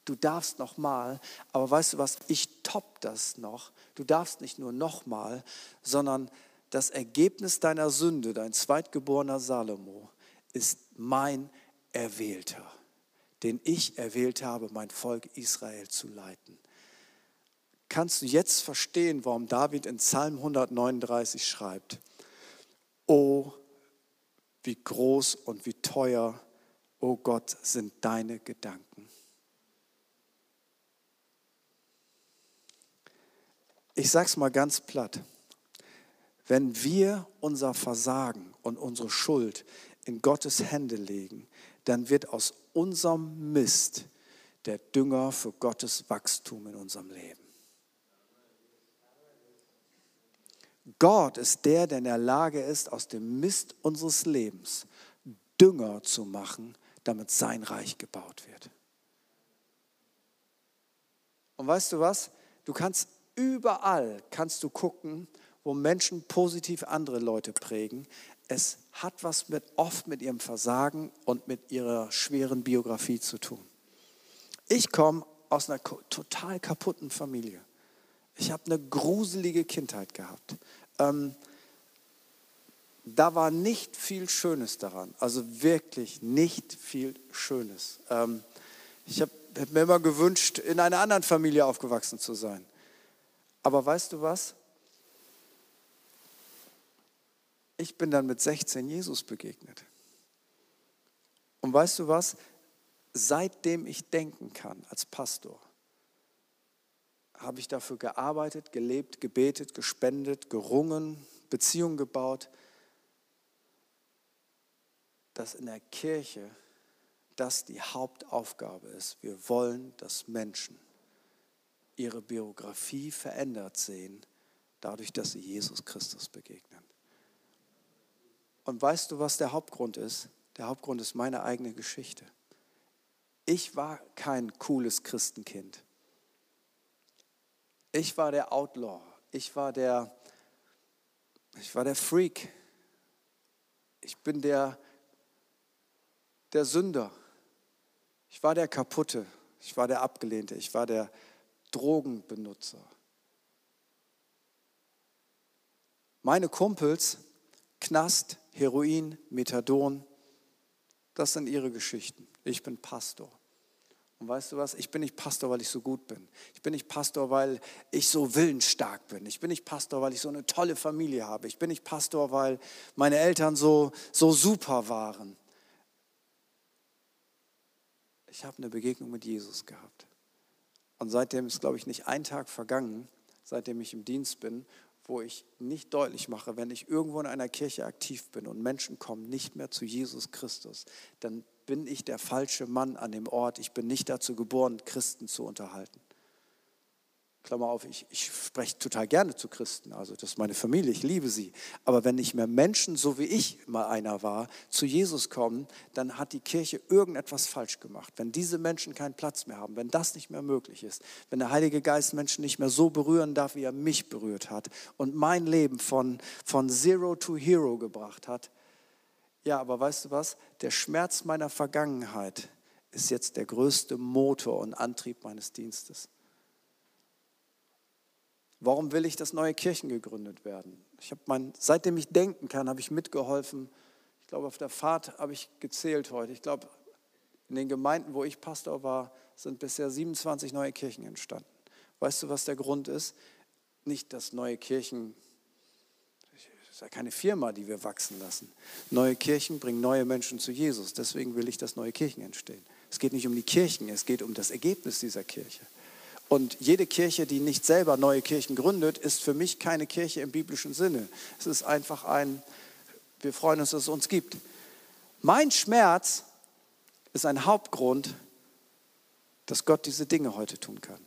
du darfst noch mal, aber weißt du was, ich top das noch. Du darfst nicht nur noch mal, sondern das Ergebnis deiner Sünde, dein zweitgeborener Salomo, ist mein Erwählter, den ich erwählt habe, mein Volk Israel zu leiten. kannst du jetzt verstehen, warum David in Psalm 139 schreibt, Oh, wie groß und wie teuer, oh Gott, sind deine Gedanken. Ich sage es mal ganz platt. Wenn wir unser Versagen und unsere Schuld in Gottes Hände legen, dann wird aus unserem Mist der Dünger für Gottes Wachstum in unserem Leben. Gott ist der, der in der Lage ist, aus dem Mist unseres Lebens Dünger zu machen, damit sein Reich gebaut wird. Und weißt du was? Du kannst überall kannst du gucken, wo Menschen positiv andere Leute prägen. Es hat was mit oft mit ihrem Versagen und mit ihrer schweren Biografie zu tun. Ich komme aus einer total kaputten Familie. Ich habe eine gruselige Kindheit gehabt. Ähm, da war nicht viel Schönes daran, also wirklich nicht viel Schönes. Ähm, ich habe hab mir immer gewünscht, in einer anderen Familie aufgewachsen zu sein. Aber weißt du was? Ich bin dann mit 16 Jesus begegnet. Und weißt du was? Seitdem ich denken kann als Pastor, habe ich dafür gearbeitet, gelebt, gebetet, gespendet, gerungen, Beziehungen gebaut, dass in der Kirche das die Hauptaufgabe ist. Wir wollen, dass Menschen ihre Biografie verändert sehen, dadurch, dass sie Jesus Christus begegnen. Und weißt du, was der Hauptgrund ist? Der Hauptgrund ist meine eigene Geschichte. Ich war kein cooles Christenkind. Ich war der Outlaw. Ich war der, ich war der Freak. Ich bin der, der Sünder. Ich war der Kaputte. Ich war der Abgelehnte. Ich war der Drogenbenutzer. Meine Kumpels, Knast, Heroin, Methadon, das sind ihre Geschichten. Ich bin Pastor. Und weißt du was? Ich bin nicht Pastor, weil ich so gut bin. Ich bin nicht Pastor, weil ich so willensstark bin. Ich bin nicht Pastor, weil ich so eine tolle Familie habe. Ich bin nicht Pastor, weil meine Eltern so, so super waren. Ich habe eine Begegnung mit Jesus gehabt. Und seitdem ist, glaube ich, nicht ein Tag vergangen, seitdem ich im Dienst bin, wo ich nicht deutlich mache, wenn ich irgendwo in einer Kirche aktiv bin und Menschen kommen nicht mehr zu Jesus Christus, dann bin ich der falsche Mann an dem Ort. Ich bin nicht dazu geboren, Christen zu unterhalten. Klammer auf, ich, ich spreche total gerne zu Christen, also das ist meine Familie, ich liebe sie. Aber wenn nicht mehr Menschen, so wie ich mal einer war, zu Jesus kommen, dann hat die Kirche irgendetwas falsch gemacht. Wenn diese Menschen keinen Platz mehr haben, wenn das nicht mehr möglich ist, wenn der Heilige Geist Menschen nicht mehr so berühren darf, wie er mich berührt hat und mein Leben von, von Zero to Hero gebracht hat, ja, aber weißt du was? Der Schmerz meiner Vergangenheit ist jetzt der größte Motor und Antrieb meines Dienstes. Warum will ich, dass neue Kirchen gegründet werden? Ich habe mein, seitdem ich denken kann, habe ich mitgeholfen. Ich glaube, auf der Fahrt habe ich gezählt heute. Ich glaube, in den Gemeinden, wo ich Pastor war, sind bisher 27 neue Kirchen entstanden. Weißt du, was der Grund ist? Nicht, dass neue Kirchen, das ist ja keine Firma, die wir wachsen lassen. Neue Kirchen bringen neue Menschen zu Jesus. Deswegen will ich, dass neue Kirchen entstehen. Es geht nicht um die Kirchen, es geht um das Ergebnis dieser Kirche. Und jede Kirche, die nicht selber neue Kirchen gründet, ist für mich keine Kirche im biblischen Sinne. Es ist einfach ein, wir freuen uns, dass es uns gibt. Mein Schmerz ist ein Hauptgrund, dass Gott diese Dinge heute tun kann.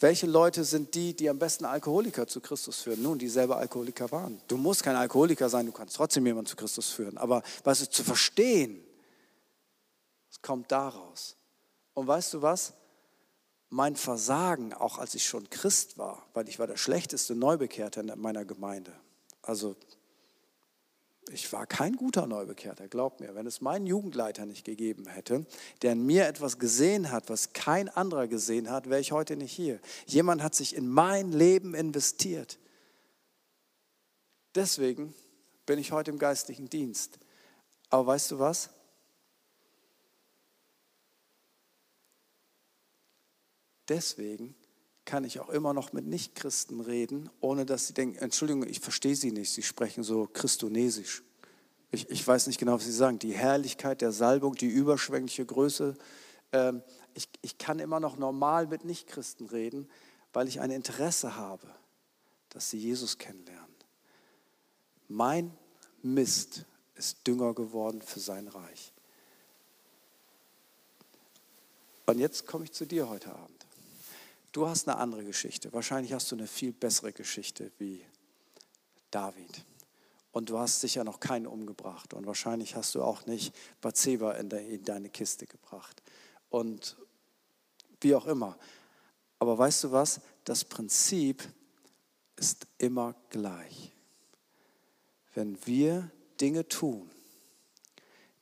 Welche Leute sind die, die am besten Alkoholiker zu Christus führen? Nun, die selber Alkoholiker waren. Du musst kein Alkoholiker sein, du kannst trotzdem jemanden zu Christus führen. Aber was ist zu verstehen, es kommt daraus. Und weißt du was? Mein Versagen, auch als ich schon Christ war, weil ich war der schlechteste Neubekehrte in meiner Gemeinde. Also ich war kein guter Neubekehrter, glaub mir. Wenn es meinen Jugendleiter nicht gegeben hätte, der in mir etwas gesehen hat, was kein anderer gesehen hat, wäre ich heute nicht hier. Jemand hat sich in mein Leben investiert. Deswegen bin ich heute im geistlichen Dienst. Aber weißt du was? Deswegen kann ich auch immer noch mit Nichtchristen reden, ohne dass sie denken, Entschuldigung, ich verstehe sie nicht, sie sprechen so christonesisch. Ich, ich weiß nicht genau, was sie sagen. Die Herrlichkeit der Salbung, die überschwängliche Größe. Ähm, ich, ich kann immer noch normal mit Nichtchristen reden, weil ich ein Interesse habe, dass sie Jesus kennenlernen. Mein Mist ist Dünger geworden für sein Reich. Und jetzt komme ich zu dir heute Abend. Du hast eine andere Geschichte. Wahrscheinlich hast du eine viel bessere Geschichte wie David. Und du hast sicher noch keinen umgebracht. Und wahrscheinlich hast du auch nicht Bathseba in, in deine Kiste gebracht. Und wie auch immer. Aber weißt du was? Das Prinzip ist immer gleich. Wenn wir Dinge tun,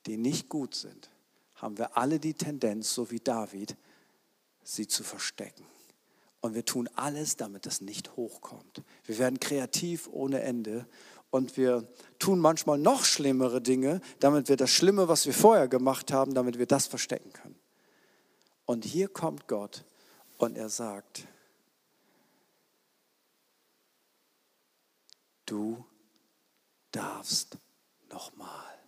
die nicht gut sind, haben wir alle die Tendenz, so wie David, sie zu verstecken. Und wir tun alles, damit das nicht hochkommt. Wir werden kreativ ohne Ende und wir tun manchmal noch schlimmere Dinge, damit wir das Schlimme, was wir vorher gemacht haben, damit wir das verstecken können. Und hier kommt Gott und er sagt, du darfst nochmal.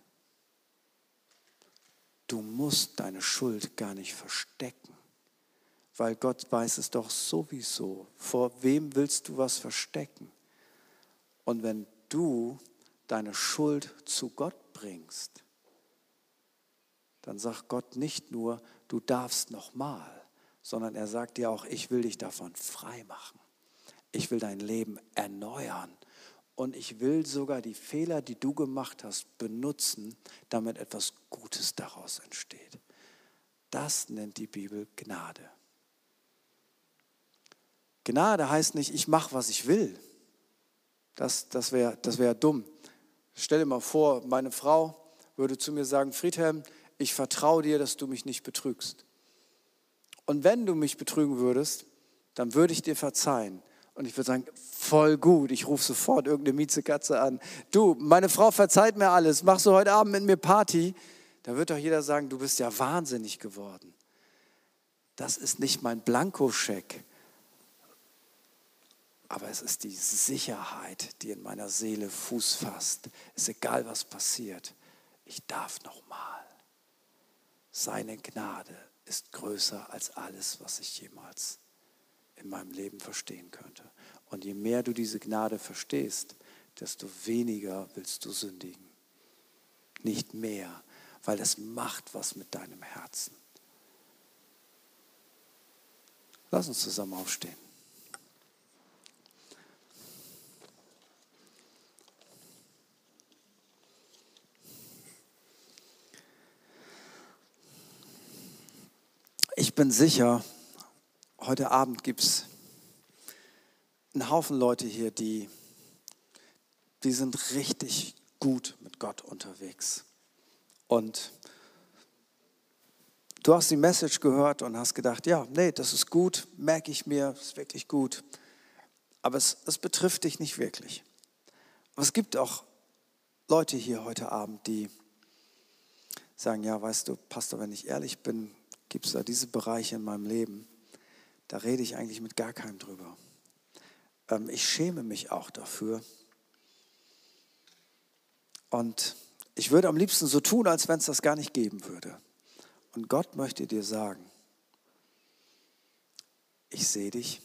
Du musst deine Schuld gar nicht verstecken, weil Gott weiß es doch sowieso. Vor wem willst du was verstecken? Und wenn du deine Schuld zu Gott bringst, dann sagt Gott nicht nur, du darfst nochmal, sondern er sagt dir auch, ich will dich davon frei machen. Ich will dein Leben erneuern und ich will sogar die Fehler, die du gemacht hast, benutzen, damit etwas Gutes daraus entsteht. Das nennt die Bibel Gnade. Gnade heißt nicht, ich mache, was ich will. Das, das wäre das wär dumm. Stell dir mal vor, meine Frau würde zu mir sagen, Friedhelm, ich vertraue dir, dass du mich nicht betrügst. Und wenn du mich betrügen würdest, dann würde ich dir verzeihen. Und ich würde sagen, voll gut, ich rufe sofort irgendeine Miezekatze an. Du, meine Frau verzeiht mir alles, machst du heute Abend mit mir Party? Da wird doch jeder sagen, du bist ja wahnsinnig geworden. Das ist nicht mein Blankoscheck, aber es ist die Sicherheit, die in meiner Seele Fuß fasst. Ist egal, was passiert. Ich darf noch mal. Seine Gnade ist größer als alles, was ich jemals in meinem Leben verstehen könnte. Und je mehr du diese Gnade verstehst, desto weniger willst du sündigen. Nicht mehr, weil das macht was mit deinem Herzen. Lass uns zusammen aufstehen. Ich bin sicher, heute Abend gibt es einen Haufen Leute hier, die, die sind richtig gut mit Gott unterwegs. Und du hast die Message gehört und hast gedacht, ja, nee, das ist gut, merke ich mir, ist wirklich gut. Aber es, es betrifft dich nicht wirklich. Aber es gibt auch Leute hier heute Abend, die sagen, ja, weißt du, Pastor, wenn ich ehrlich bin, gibt es da diese Bereiche in meinem Leben, da rede ich eigentlich mit gar keinem drüber. Ähm, ich schäme mich auch dafür. Und ich würde am liebsten so tun, als wenn es das gar nicht geben würde. Und Gott möchte dir sagen, ich sehe dich.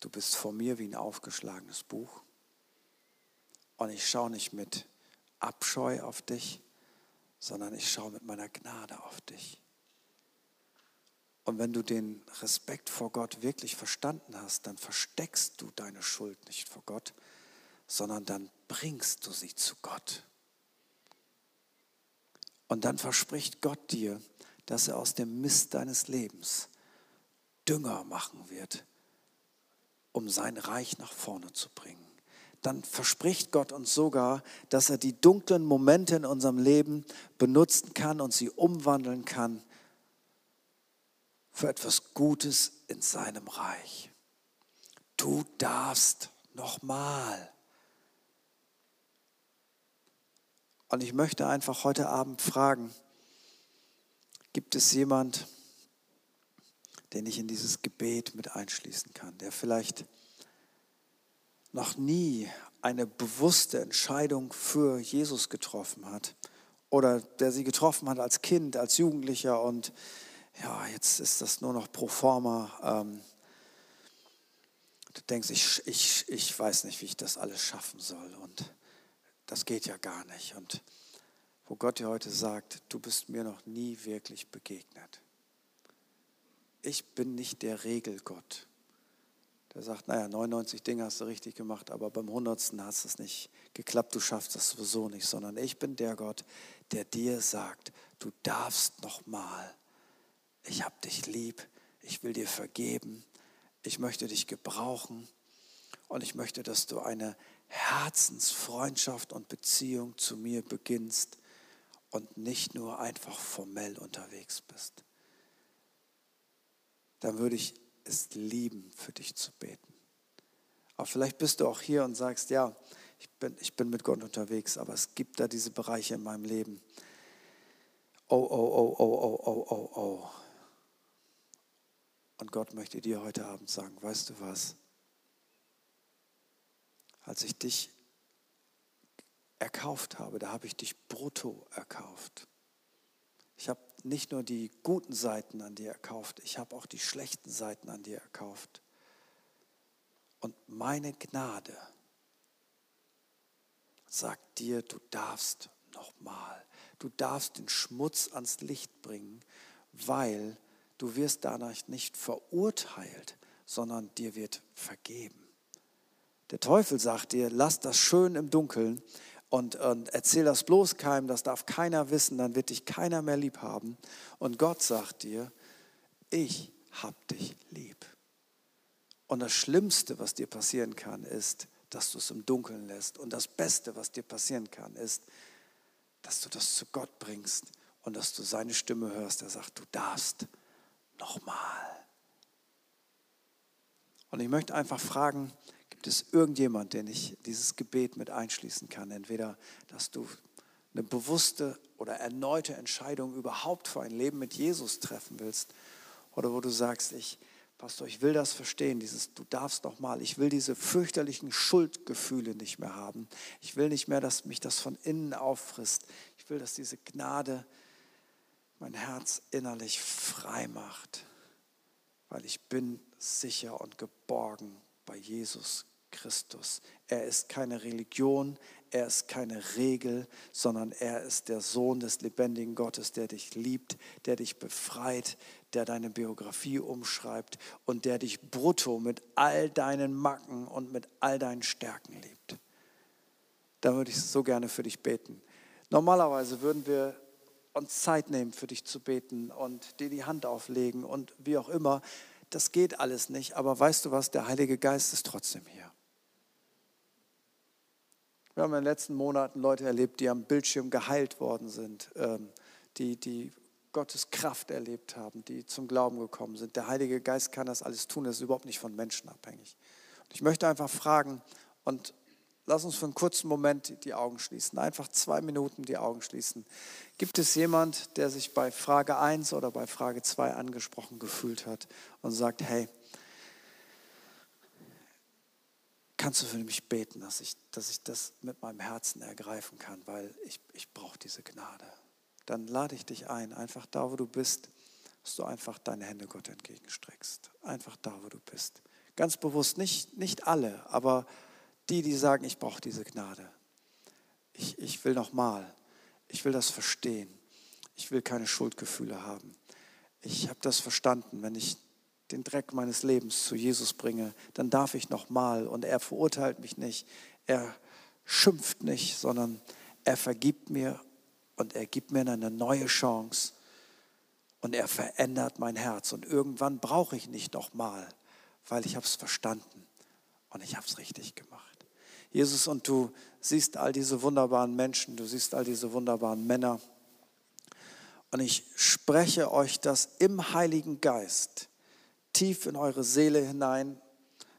Du bist vor mir wie ein aufgeschlagenes Buch. Und ich schaue nicht mit Abscheu auf dich, sondern ich schaue mit meiner Gnade auf dich. Und wenn du den Respekt vor Gott wirklich verstanden hast, dann versteckst du deine Schuld nicht vor Gott, sondern dann bringst du sie zu Gott. Und dann verspricht Gott dir, dass er aus dem Mist deines Lebens Dünger machen wird, um sein Reich nach vorne zu bringen. Dann verspricht Gott uns sogar, dass er die dunklen Momente in unserem Leben benutzen kann und sie umwandeln kann für etwas Gutes in seinem Reich. Du darfst nochmal. Und ich möchte einfach heute Abend fragen, gibt es jemand, den ich in dieses Gebet mit einschließen kann, der vielleicht noch nie eine bewusste Entscheidung für Jesus getroffen hat oder der sie getroffen hat als Kind, als Jugendlicher und ja, jetzt ist das nur noch pro forma. Ähm, du denkst, ich, ich, ich weiß nicht, wie ich das alles schaffen soll und das geht ja gar nicht. Und wo Gott dir heute sagt, du bist mir noch nie wirklich begegnet. Ich bin nicht der Regelgott. Der sagt, naja, 99 Dinge hast du richtig gemacht, aber beim 100. hast es nicht geklappt, du schaffst das sowieso nicht, sondern ich bin der Gott, der dir sagt, du darfst noch mal. Ich habe dich lieb, ich will dir vergeben, ich möchte dich gebrauchen und ich möchte, dass du eine Herzensfreundschaft und Beziehung zu mir beginnst und nicht nur einfach formell unterwegs bist. Dann würde ich es lieben, für dich zu beten. Aber vielleicht bist du auch hier und sagst, ja, ich bin, ich bin mit Gott unterwegs, aber es gibt da diese Bereiche in meinem Leben. Oh, oh, oh, oh, oh, oh, oh, oh. Und Gott möchte dir heute Abend sagen, weißt du was? Als ich dich erkauft habe, da habe ich dich brutto erkauft. Ich habe nicht nur die guten Seiten an dir erkauft, ich habe auch die schlechten Seiten an dir erkauft. Und meine Gnade sagt dir, du darfst nochmal, du darfst den Schmutz ans Licht bringen, weil du wirst danach nicht verurteilt, sondern dir wird vergeben. Der Teufel sagt dir, lass das schön im Dunkeln und, und erzähl das bloß keinem, das darf keiner wissen, dann wird dich keiner mehr lieb haben. Und Gott sagt dir, ich hab dich lieb. Und das Schlimmste, was dir passieren kann, ist, dass du es im Dunkeln lässt. Und das Beste, was dir passieren kann, ist, dass du das zu Gott bringst und dass du seine Stimme hörst, der sagt, du darfst nochmal. Und ich möchte einfach fragen, Gibt es irgendjemand, den ich dieses Gebet mit einschließen kann? Entweder, dass du eine bewusste oder erneute Entscheidung überhaupt für ein Leben mit Jesus treffen willst, oder wo du sagst, ich, Pastor, ich will das verstehen, dieses du darfst noch mal, ich will diese fürchterlichen Schuldgefühle nicht mehr haben. Ich will nicht mehr, dass mich das von innen auffrisst. Ich will, dass diese Gnade mein Herz innerlich frei macht, weil ich bin sicher und geborgen bei Jesus Christus. Er ist keine Religion, er ist keine Regel, sondern er ist der Sohn des lebendigen Gottes, der dich liebt, der dich befreit, der deine Biografie umschreibt und der dich brutto mit all deinen Macken und mit all deinen Stärken liebt. Da würde ich so gerne für dich beten. Normalerweise würden wir uns Zeit nehmen, für dich zu beten und dir die Hand auflegen und wie auch immer das geht alles nicht, aber weißt du was, der Heilige Geist ist trotzdem hier. Wir haben in den letzten Monaten Leute erlebt, die am Bildschirm geheilt worden sind, ähm, die, die Gottes Kraft erlebt haben, die zum Glauben gekommen sind. Der Heilige Geist kann das alles tun, das ist überhaupt nicht von Menschen abhängig. Und ich möchte einfach fragen und Lass uns für einen kurzen Moment die Augen schließen. Einfach zwei Minuten die Augen schließen. Gibt es jemand, der sich bei Frage 1 oder bei Frage 2 angesprochen gefühlt hat und sagt, hey, kannst du für mich beten, dass ich, dass ich das mit meinem Herzen ergreifen kann, weil ich, ich brauche diese Gnade. Dann lade ich dich ein, einfach da, wo du bist, dass du einfach deine Hände Gott entgegenstreckst. Einfach da, wo du bist. Ganz bewusst, nicht, nicht alle, aber die, die sagen, ich brauche diese Gnade. Ich, ich will nochmal. Ich will das verstehen. Ich will keine Schuldgefühle haben. Ich habe das verstanden. Wenn ich den Dreck meines Lebens zu Jesus bringe, dann darf ich nochmal. Und er verurteilt mich nicht. Er schimpft nicht, sondern er vergibt mir und er gibt mir eine neue Chance. Und er verändert mein Herz. Und irgendwann brauche ich nicht nochmal, weil ich habe es verstanden und ich habe es richtig gemacht. Jesus, und du siehst all diese wunderbaren Menschen, du siehst all diese wunderbaren Männer. Und ich spreche euch das im Heiligen Geist tief in eure Seele hinein.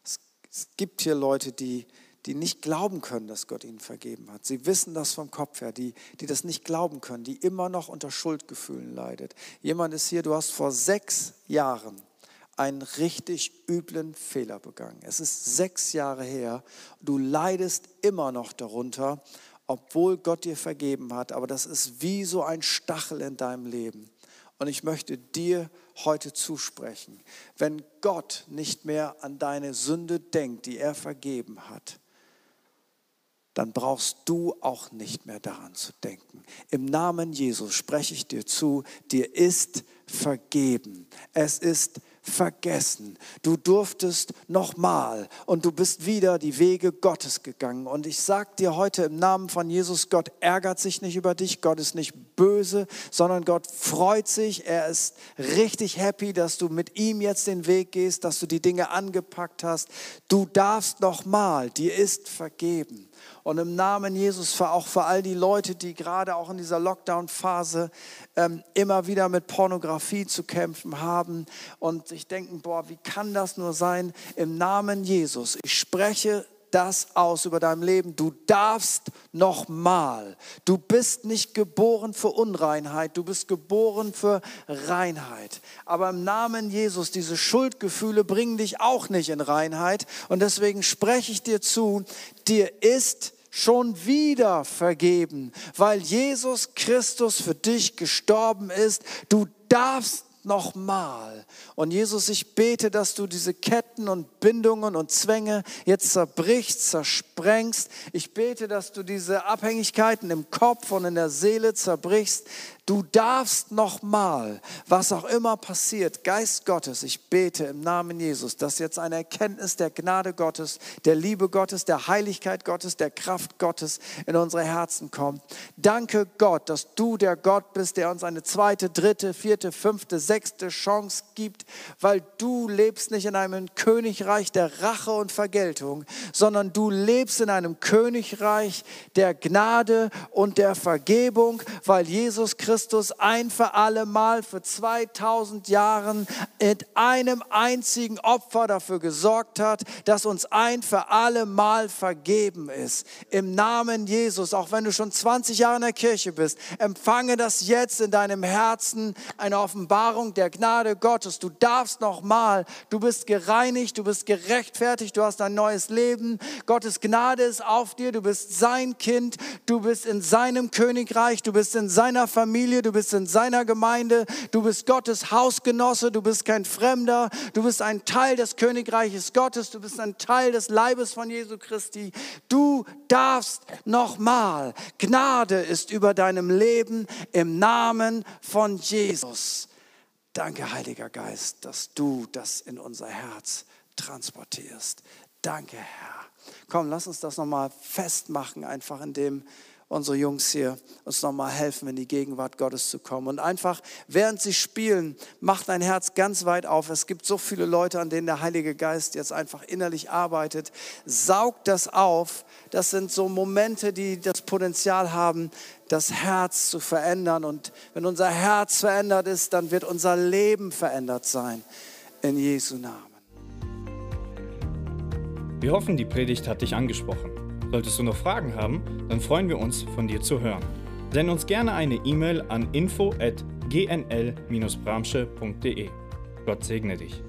Es, es gibt hier Leute, die, die nicht glauben können, dass Gott ihnen vergeben hat. Sie wissen das vom Kopf her, die, die das nicht glauben können, die immer noch unter Schuldgefühlen leidet. Jemand ist hier, du hast vor sechs Jahren einen richtig üblen Fehler begangen. Es ist sechs Jahre her. Du leidest immer noch darunter, obwohl Gott dir vergeben hat. Aber das ist wie so ein Stachel in deinem Leben. Und ich möchte dir heute zusprechen, wenn Gott nicht mehr an deine Sünde denkt, die er vergeben hat, dann brauchst du auch nicht mehr daran zu denken. Im Namen Jesus spreche ich dir zu, dir ist vergeben. Es ist vergessen. Du durftest nochmal und du bist wieder die Wege Gottes gegangen. Und ich sage dir heute im Namen von Jesus, Gott ärgert sich nicht über dich, Gott ist nicht böse, sondern Gott freut sich. Er ist richtig happy, dass du mit ihm jetzt den Weg gehst, dass du die Dinge angepackt hast. Du darfst nochmal, dir ist vergeben. Und im Namen Jesus auch für all die Leute, die gerade auch in dieser Lockdown-Phase ähm, immer wieder mit Pornografie zu kämpfen haben und sich denken, boah, wie kann das nur sein? Im Namen Jesus, ich spreche das aus über dein Leben. Du darfst nochmal. Du bist nicht geboren für Unreinheit, du bist geboren für Reinheit. Aber im Namen Jesus, diese Schuldgefühle bringen dich auch nicht in Reinheit. Und deswegen spreche ich dir zu, dir ist schon wieder vergeben, weil Jesus Christus für dich gestorben ist. Du darfst nochmal. Und Jesus, ich bete, dass du diese Ketten und Bindungen und Zwänge jetzt zerbrichst, zersprengst. Ich bete, dass du diese Abhängigkeiten im Kopf und in der Seele zerbrichst, Du darfst nochmal, was auch immer passiert, Geist Gottes, ich bete im Namen Jesus, dass jetzt eine Erkenntnis der Gnade Gottes, der Liebe Gottes, der Heiligkeit Gottes, der Kraft Gottes in unsere Herzen kommt. Danke Gott, dass du der Gott bist, der uns eine zweite, dritte, vierte, fünfte, sechste Chance gibt, weil du lebst nicht in einem Königreich der Rache und Vergeltung, sondern du lebst in einem Königreich der Gnade und der Vergebung, weil Jesus Christus Christus ein für alle Mal für 2000 Jahren mit einem einzigen Opfer dafür gesorgt hat, dass uns ein für alle Mal vergeben ist. Im Namen Jesus, auch wenn du schon 20 Jahre in der Kirche bist, empfange das jetzt in deinem Herzen, eine Offenbarung der Gnade Gottes. Du darfst nochmal, du bist gereinigt, du bist gerechtfertigt, du hast ein neues Leben. Gottes Gnade ist auf dir, du bist sein Kind, du bist in seinem Königreich, du bist in seiner Familie Familie, du bist in seiner Gemeinde, du bist Gottes Hausgenosse, du bist kein Fremder, du bist ein Teil des Königreiches Gottes, du bist ein Teil des Leibes von Jesu Christi. Du darfst nochmal. Gnade ist über deinem Leben im Namen von Jesus. Danke, Heiliger Geist, dass du das in unser Herz transportierst. Danke, Herr. Komm, lass uns das nochmal festmachen, einfach in dem, unsere Jungs hier uns nochmal helfen, in die Gegenwart Gottes zu kommen. Und einfach, während sie spielen, macht dein Herz ganz weit auf. Es gibt so viele Leute, an denen der Heilige Geist jetzt einfach innerlich arbeitet. Saugt das auf. Das sind so Momente, die das Potenzial haben, das Herz zu verändern. Und wenn unser Herz verändert ist, dann wird unser Leben verändert sein. In Jesu Namen. Wir hoffen, die Predigt hat dich angesprochen. Solltest du noch Fragen haben, dann freuen wir uns, von dir zu hören. Send uns gerne eine E-Mail an info@gnl-bramsche.de. Gott segne dich.